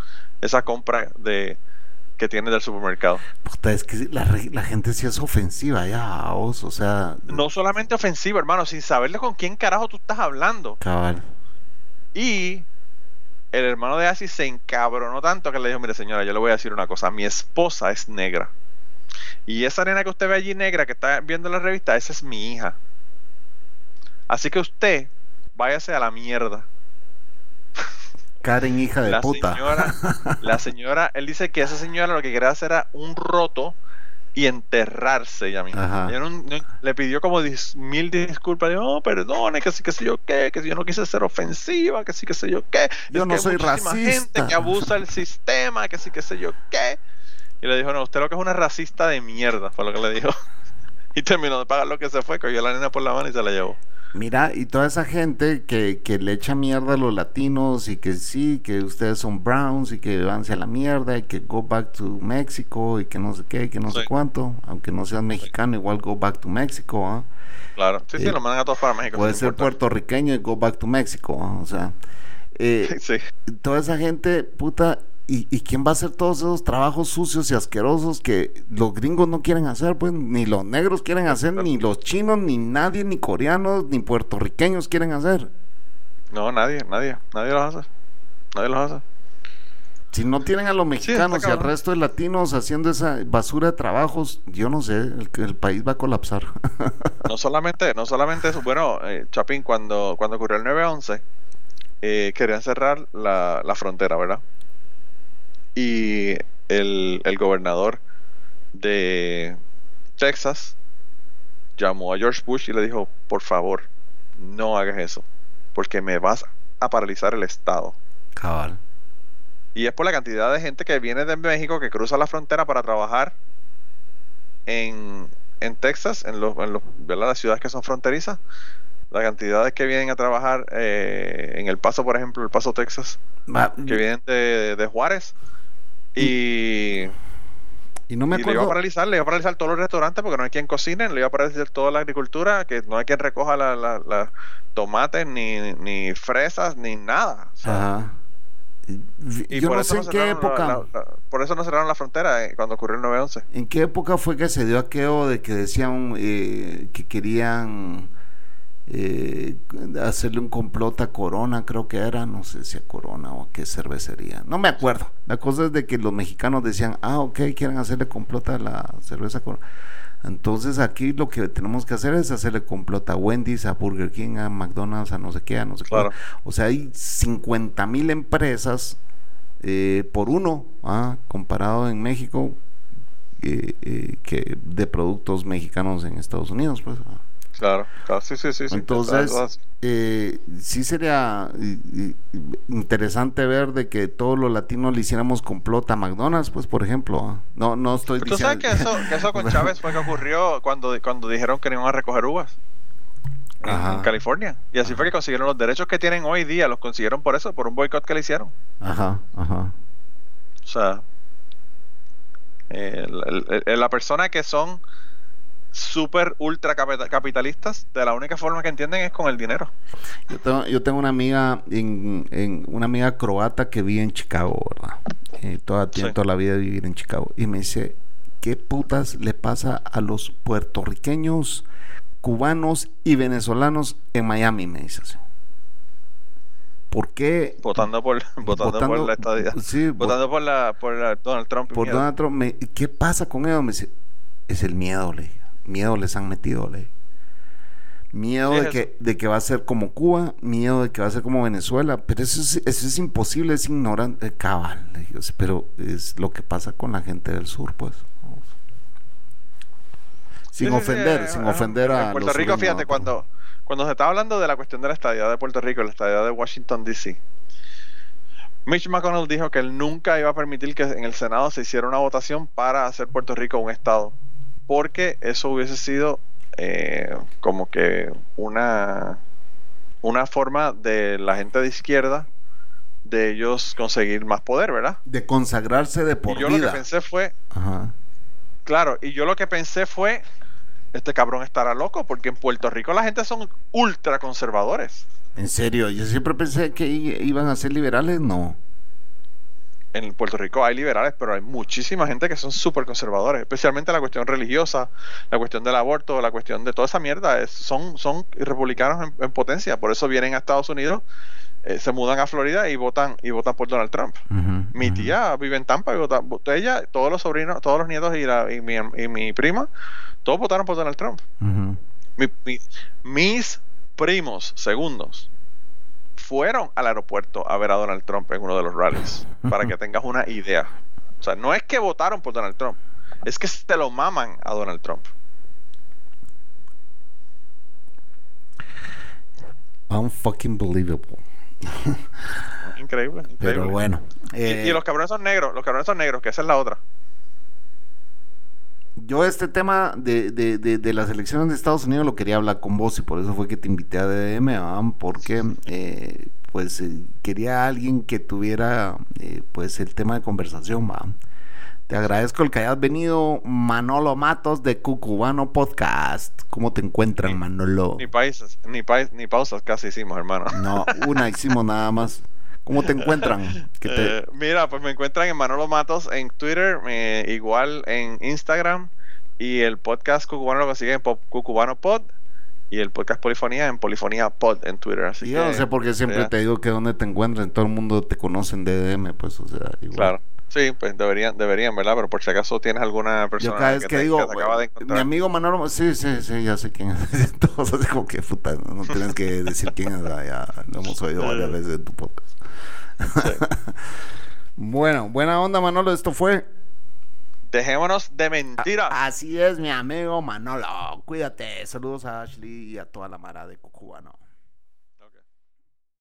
esa compra de que tienes del supermercado. Puta, es que la, la gente sí es ofensiva ya, o sea... No solamente ofensiva, hermano, sin saberle con quién carajo tú estás hablando. Cabal. Y el hermano de Asi se encabronó tanto que le dijo, mire señora, yo le voy a decir una cosa, mi esposa es negra. Y esa nena que usted ve allí negra que está viendo la revista, esa es mi hija. Así que usted, váyase a la mierda. Karen, hija de la puta. Señora, la señora, él dice que esa señora lo que quería hacer era un roto y enterrarse ella misma. Ella no, no, le pidió como dis, mil disculpas, dijo, no, perdone, que sí, que sé yo qué, que yo no quise ser ofensiva, que sí, que sé yo qué. Yo es no que soy racista. gente que abusa el sistema, que sí, que sé yo qué. Y le dijo, no, usted lo que es una racista de mierda, fue lo que le dijo. y terminó de pagar lo que se fue, cogió a la nena por la mano y se la llevó. Mira, y toda esa gente que, que, le echa mierda a los latinos y que sí, que ustedes son browns y que van hacia la mierda y que go back to México y que no sé qué, que no Sí. sé cuánto, aunque no seas mexicano, igual go back to México, ¿ah? Claro, sí, sí, Eh, lo mandan a todos para México. puede ser puertorriqueño y go back to México, ¿ah? o sea, eh, Sí, toda esa gente, puta, ¿y, ¿y quién va a hacer todos esos trabajos sucios y asquerosos que los gringos no quieren hacer? Pues ni los negros quieren hacer, ni los chinos, ni nadie, ni coreanos, ni puertorriqueños quieren hacer. no, nadie, nadie, nadie los hace. Nadie los hace. Si no tienen a los mexicanos y al resto de latinos haciendo esa basura de trabajos, yo no sé, el, el país va a colapsar. No solamente, no solamente eso, bueno, eh, Chapín, cuando, cuando ocurrió el 9-11, eh, querían cerrar la, la frontera, ¿verdad? Y el, el gobernador de Texas llamó a George Bush y le dijo, por favor, no hagas eso, porque me vas a paralizar el estado. Cabal. Y es por la cantidad de gente que viene de México, que cruza la frontera para trabajar en, en Texas, en, los, en las ciudades que son fronterizas. La cantidad de que vienen a trabajar eh, en El Paso, por ejemplo, El Paso, Texas, que vienen de, de Juárez. Y, y no me y le iba a acuerdo. paralizar, le iba a paralizar todos los restaurantes porque no hay quien cocine, le iba a paralizar toda la agricultura, que no hay quien recoja la, la- la tomates, ni, ni fresas, ni nada. O sea, Ajá. Y Yo por no eso sé en qué época. la- la- por eso no cerraron la frontera eh, cuando ocurrió el 9-11. ¿En qué época fue que se dio aquello de que decían eh, que querían eh, hacerle un complot a Corona, creo que era, no sé si a Corona o a qué cervecería, no me acuerdo. La cosa es de que los mexicanos decían, ah, ok, quieren hacerle complot a la cerveza Corona. Entonces aquí lo que tenemos que hacer es hacerle complot a Wendy's, a Burger King, a McDonald's, a no sé qué, a no sé Claro. qué. O sea, hay 50 mil empresas eh, por uno, ah, comparado en México, eh, eh, que de productos mexicanos en Estados Unidos, pues. ah. Claro, claro, sí, sí, sí. sí. Entonces, ah, eh, sí sería eh, eh, interesante ver de que todos los latinos le hiciéramos complot a McDonald's, pues, por ejemplo. ah. No, no estoy Pero tú sabes diciendo. que eso, que eso con Chávez fue que ocurrió cuando, cuando dijeron que no iban a recoger uvas en, Ajá. en California. Y así fue que consiguieron los derechos que tienen hoy día, los consiguieron por eso, por un boicot que le hicieron. Ajá, ajá. O sea, el- el- la persona que son súper ultra capita- capitalistas, de la única forma que entienden es con el dinero. Yo tengo, yo tengo una amiga en, en- una amiga croata que vive en Chicago, ¿verdad? Eh, toda, tiene Sí. toda la vida de vivir en Chicago. Y me dice, ¿qué putas le pasa a los puertorriqueños, cubanos y venezolanos en Miami? Me dice así. ¿Por qué? Votando por, votando, por la estadía. sí, vo- votando por la por la- Donald Trump. por miedo. Donald Trump, me- ¿qué pasa con ellos? Me dice, es el miedo, le. Miedo les han metido, le. Miedo de que, de que va a ser como Cuba, miedo de que va a ser como Venezuela, pero eso es, eso es imposible, es ignorante, cabal, pero es lo que pasa con la gente del sur, pues. Sin Sí, sí, sí, ofender, eh, sin ajá. ofender a En Puerto los Rico, fíjate, ¿no? cuando, cuando se estaba hablando de la cuestión de la estadía de Puerto Rico, la estadía de Washington, D.C., Mitch McConnell dijo que él nunca iba a permitir que en el Senado se hiciera una votación para hacer Puerto Rico un estado porque eso hubiese sido eh, como que una, una forma de la gente de izquierda de ellos conseguir más poder, ¿verdad? De consagrarse de por y yo vida. lo que pensé fue, Ajá. claro, y yo lo que pensé fue, este cabrón estará loco, porque en Puerto Rico la gente son ultra conservadores. En serio, yo siempre pensé que iban a ser liberales, no. En Puerto Rico hay liberales, pero hay muchísima gente que son súper conservadores, especialmente la cuestión religiosa, la cuestión del aborto, la cuestión de toda esa mierda. es- son, son republicanos en, en potencia, por eso vienen a Estados Unidos, eh, se mudan a Florida y votan y votan por Donald Trump. Mi tía vive en Tampa y vota, ella, todos los sobrinos, todos los nietos y, la- y mi, y mi prima, todos votaron por Donald Trump. Ujú. Mi- mi- mis primos segundos fueron al aeropuerto a ver a Donald Trump en uno de los rallies, para que tengas una idea. O sea, no es que votaron por Donald Trump, es que se lo maman a Donald Trump. Unfucking believable. Increíble, increíble. Pero bueno. Y, eh, y los cabrones son negros, los cabrones son negros, que esa es la otra. Yo este tema de, de, de, de las elecciones de Estados Unidos lo quería hablar con vos y por eso fue que te invité a DDM, ¿verdad? porque eh, pues eh, quería alguien que tuviera eh, pues el tema de conversación, ¿va? Te agradezco el que hayas venido, Manolo Matos de Cucubano Podcast. ¿Cómo te encuentran, Ni- Manolo? Ni países, ni, pa- ni pausas casi hicimos, hermano. No, una hicimos nada más. ¿Cómo te encuentran? Te- Eh, mira, pues me encuentran en Manolo Matos en Twitter, eh, igual en Instagram y el podcast Cucubano lo consiguen en Cucubano Pod y el podcast Polifonía en Polifonía Pod en Twitter. Así yo no sé por qué siempre te digo que donde te encuentran, todo el mundo te conoce en DDM, pues, o sea, igual. Claro. Sí, pues deberían, deberían, ¿verdad? Pero por si acaso tienes alguna persona Yo cada vez que, te- digo, te acaba de mi encontrar. amigo Manolo, sí, sí, sí, ya sé quién es. Todos así como que puta, no tienes que decir quién es, ah, ya lo hemos oído varias veces en tu podcast. bueno, buena onda Manolo, esto fue. Dejémonos de mentiras. Así es, mi amigo Manolo. Cuídate. Saludos a Ashley y a toda la mara de Cucubano.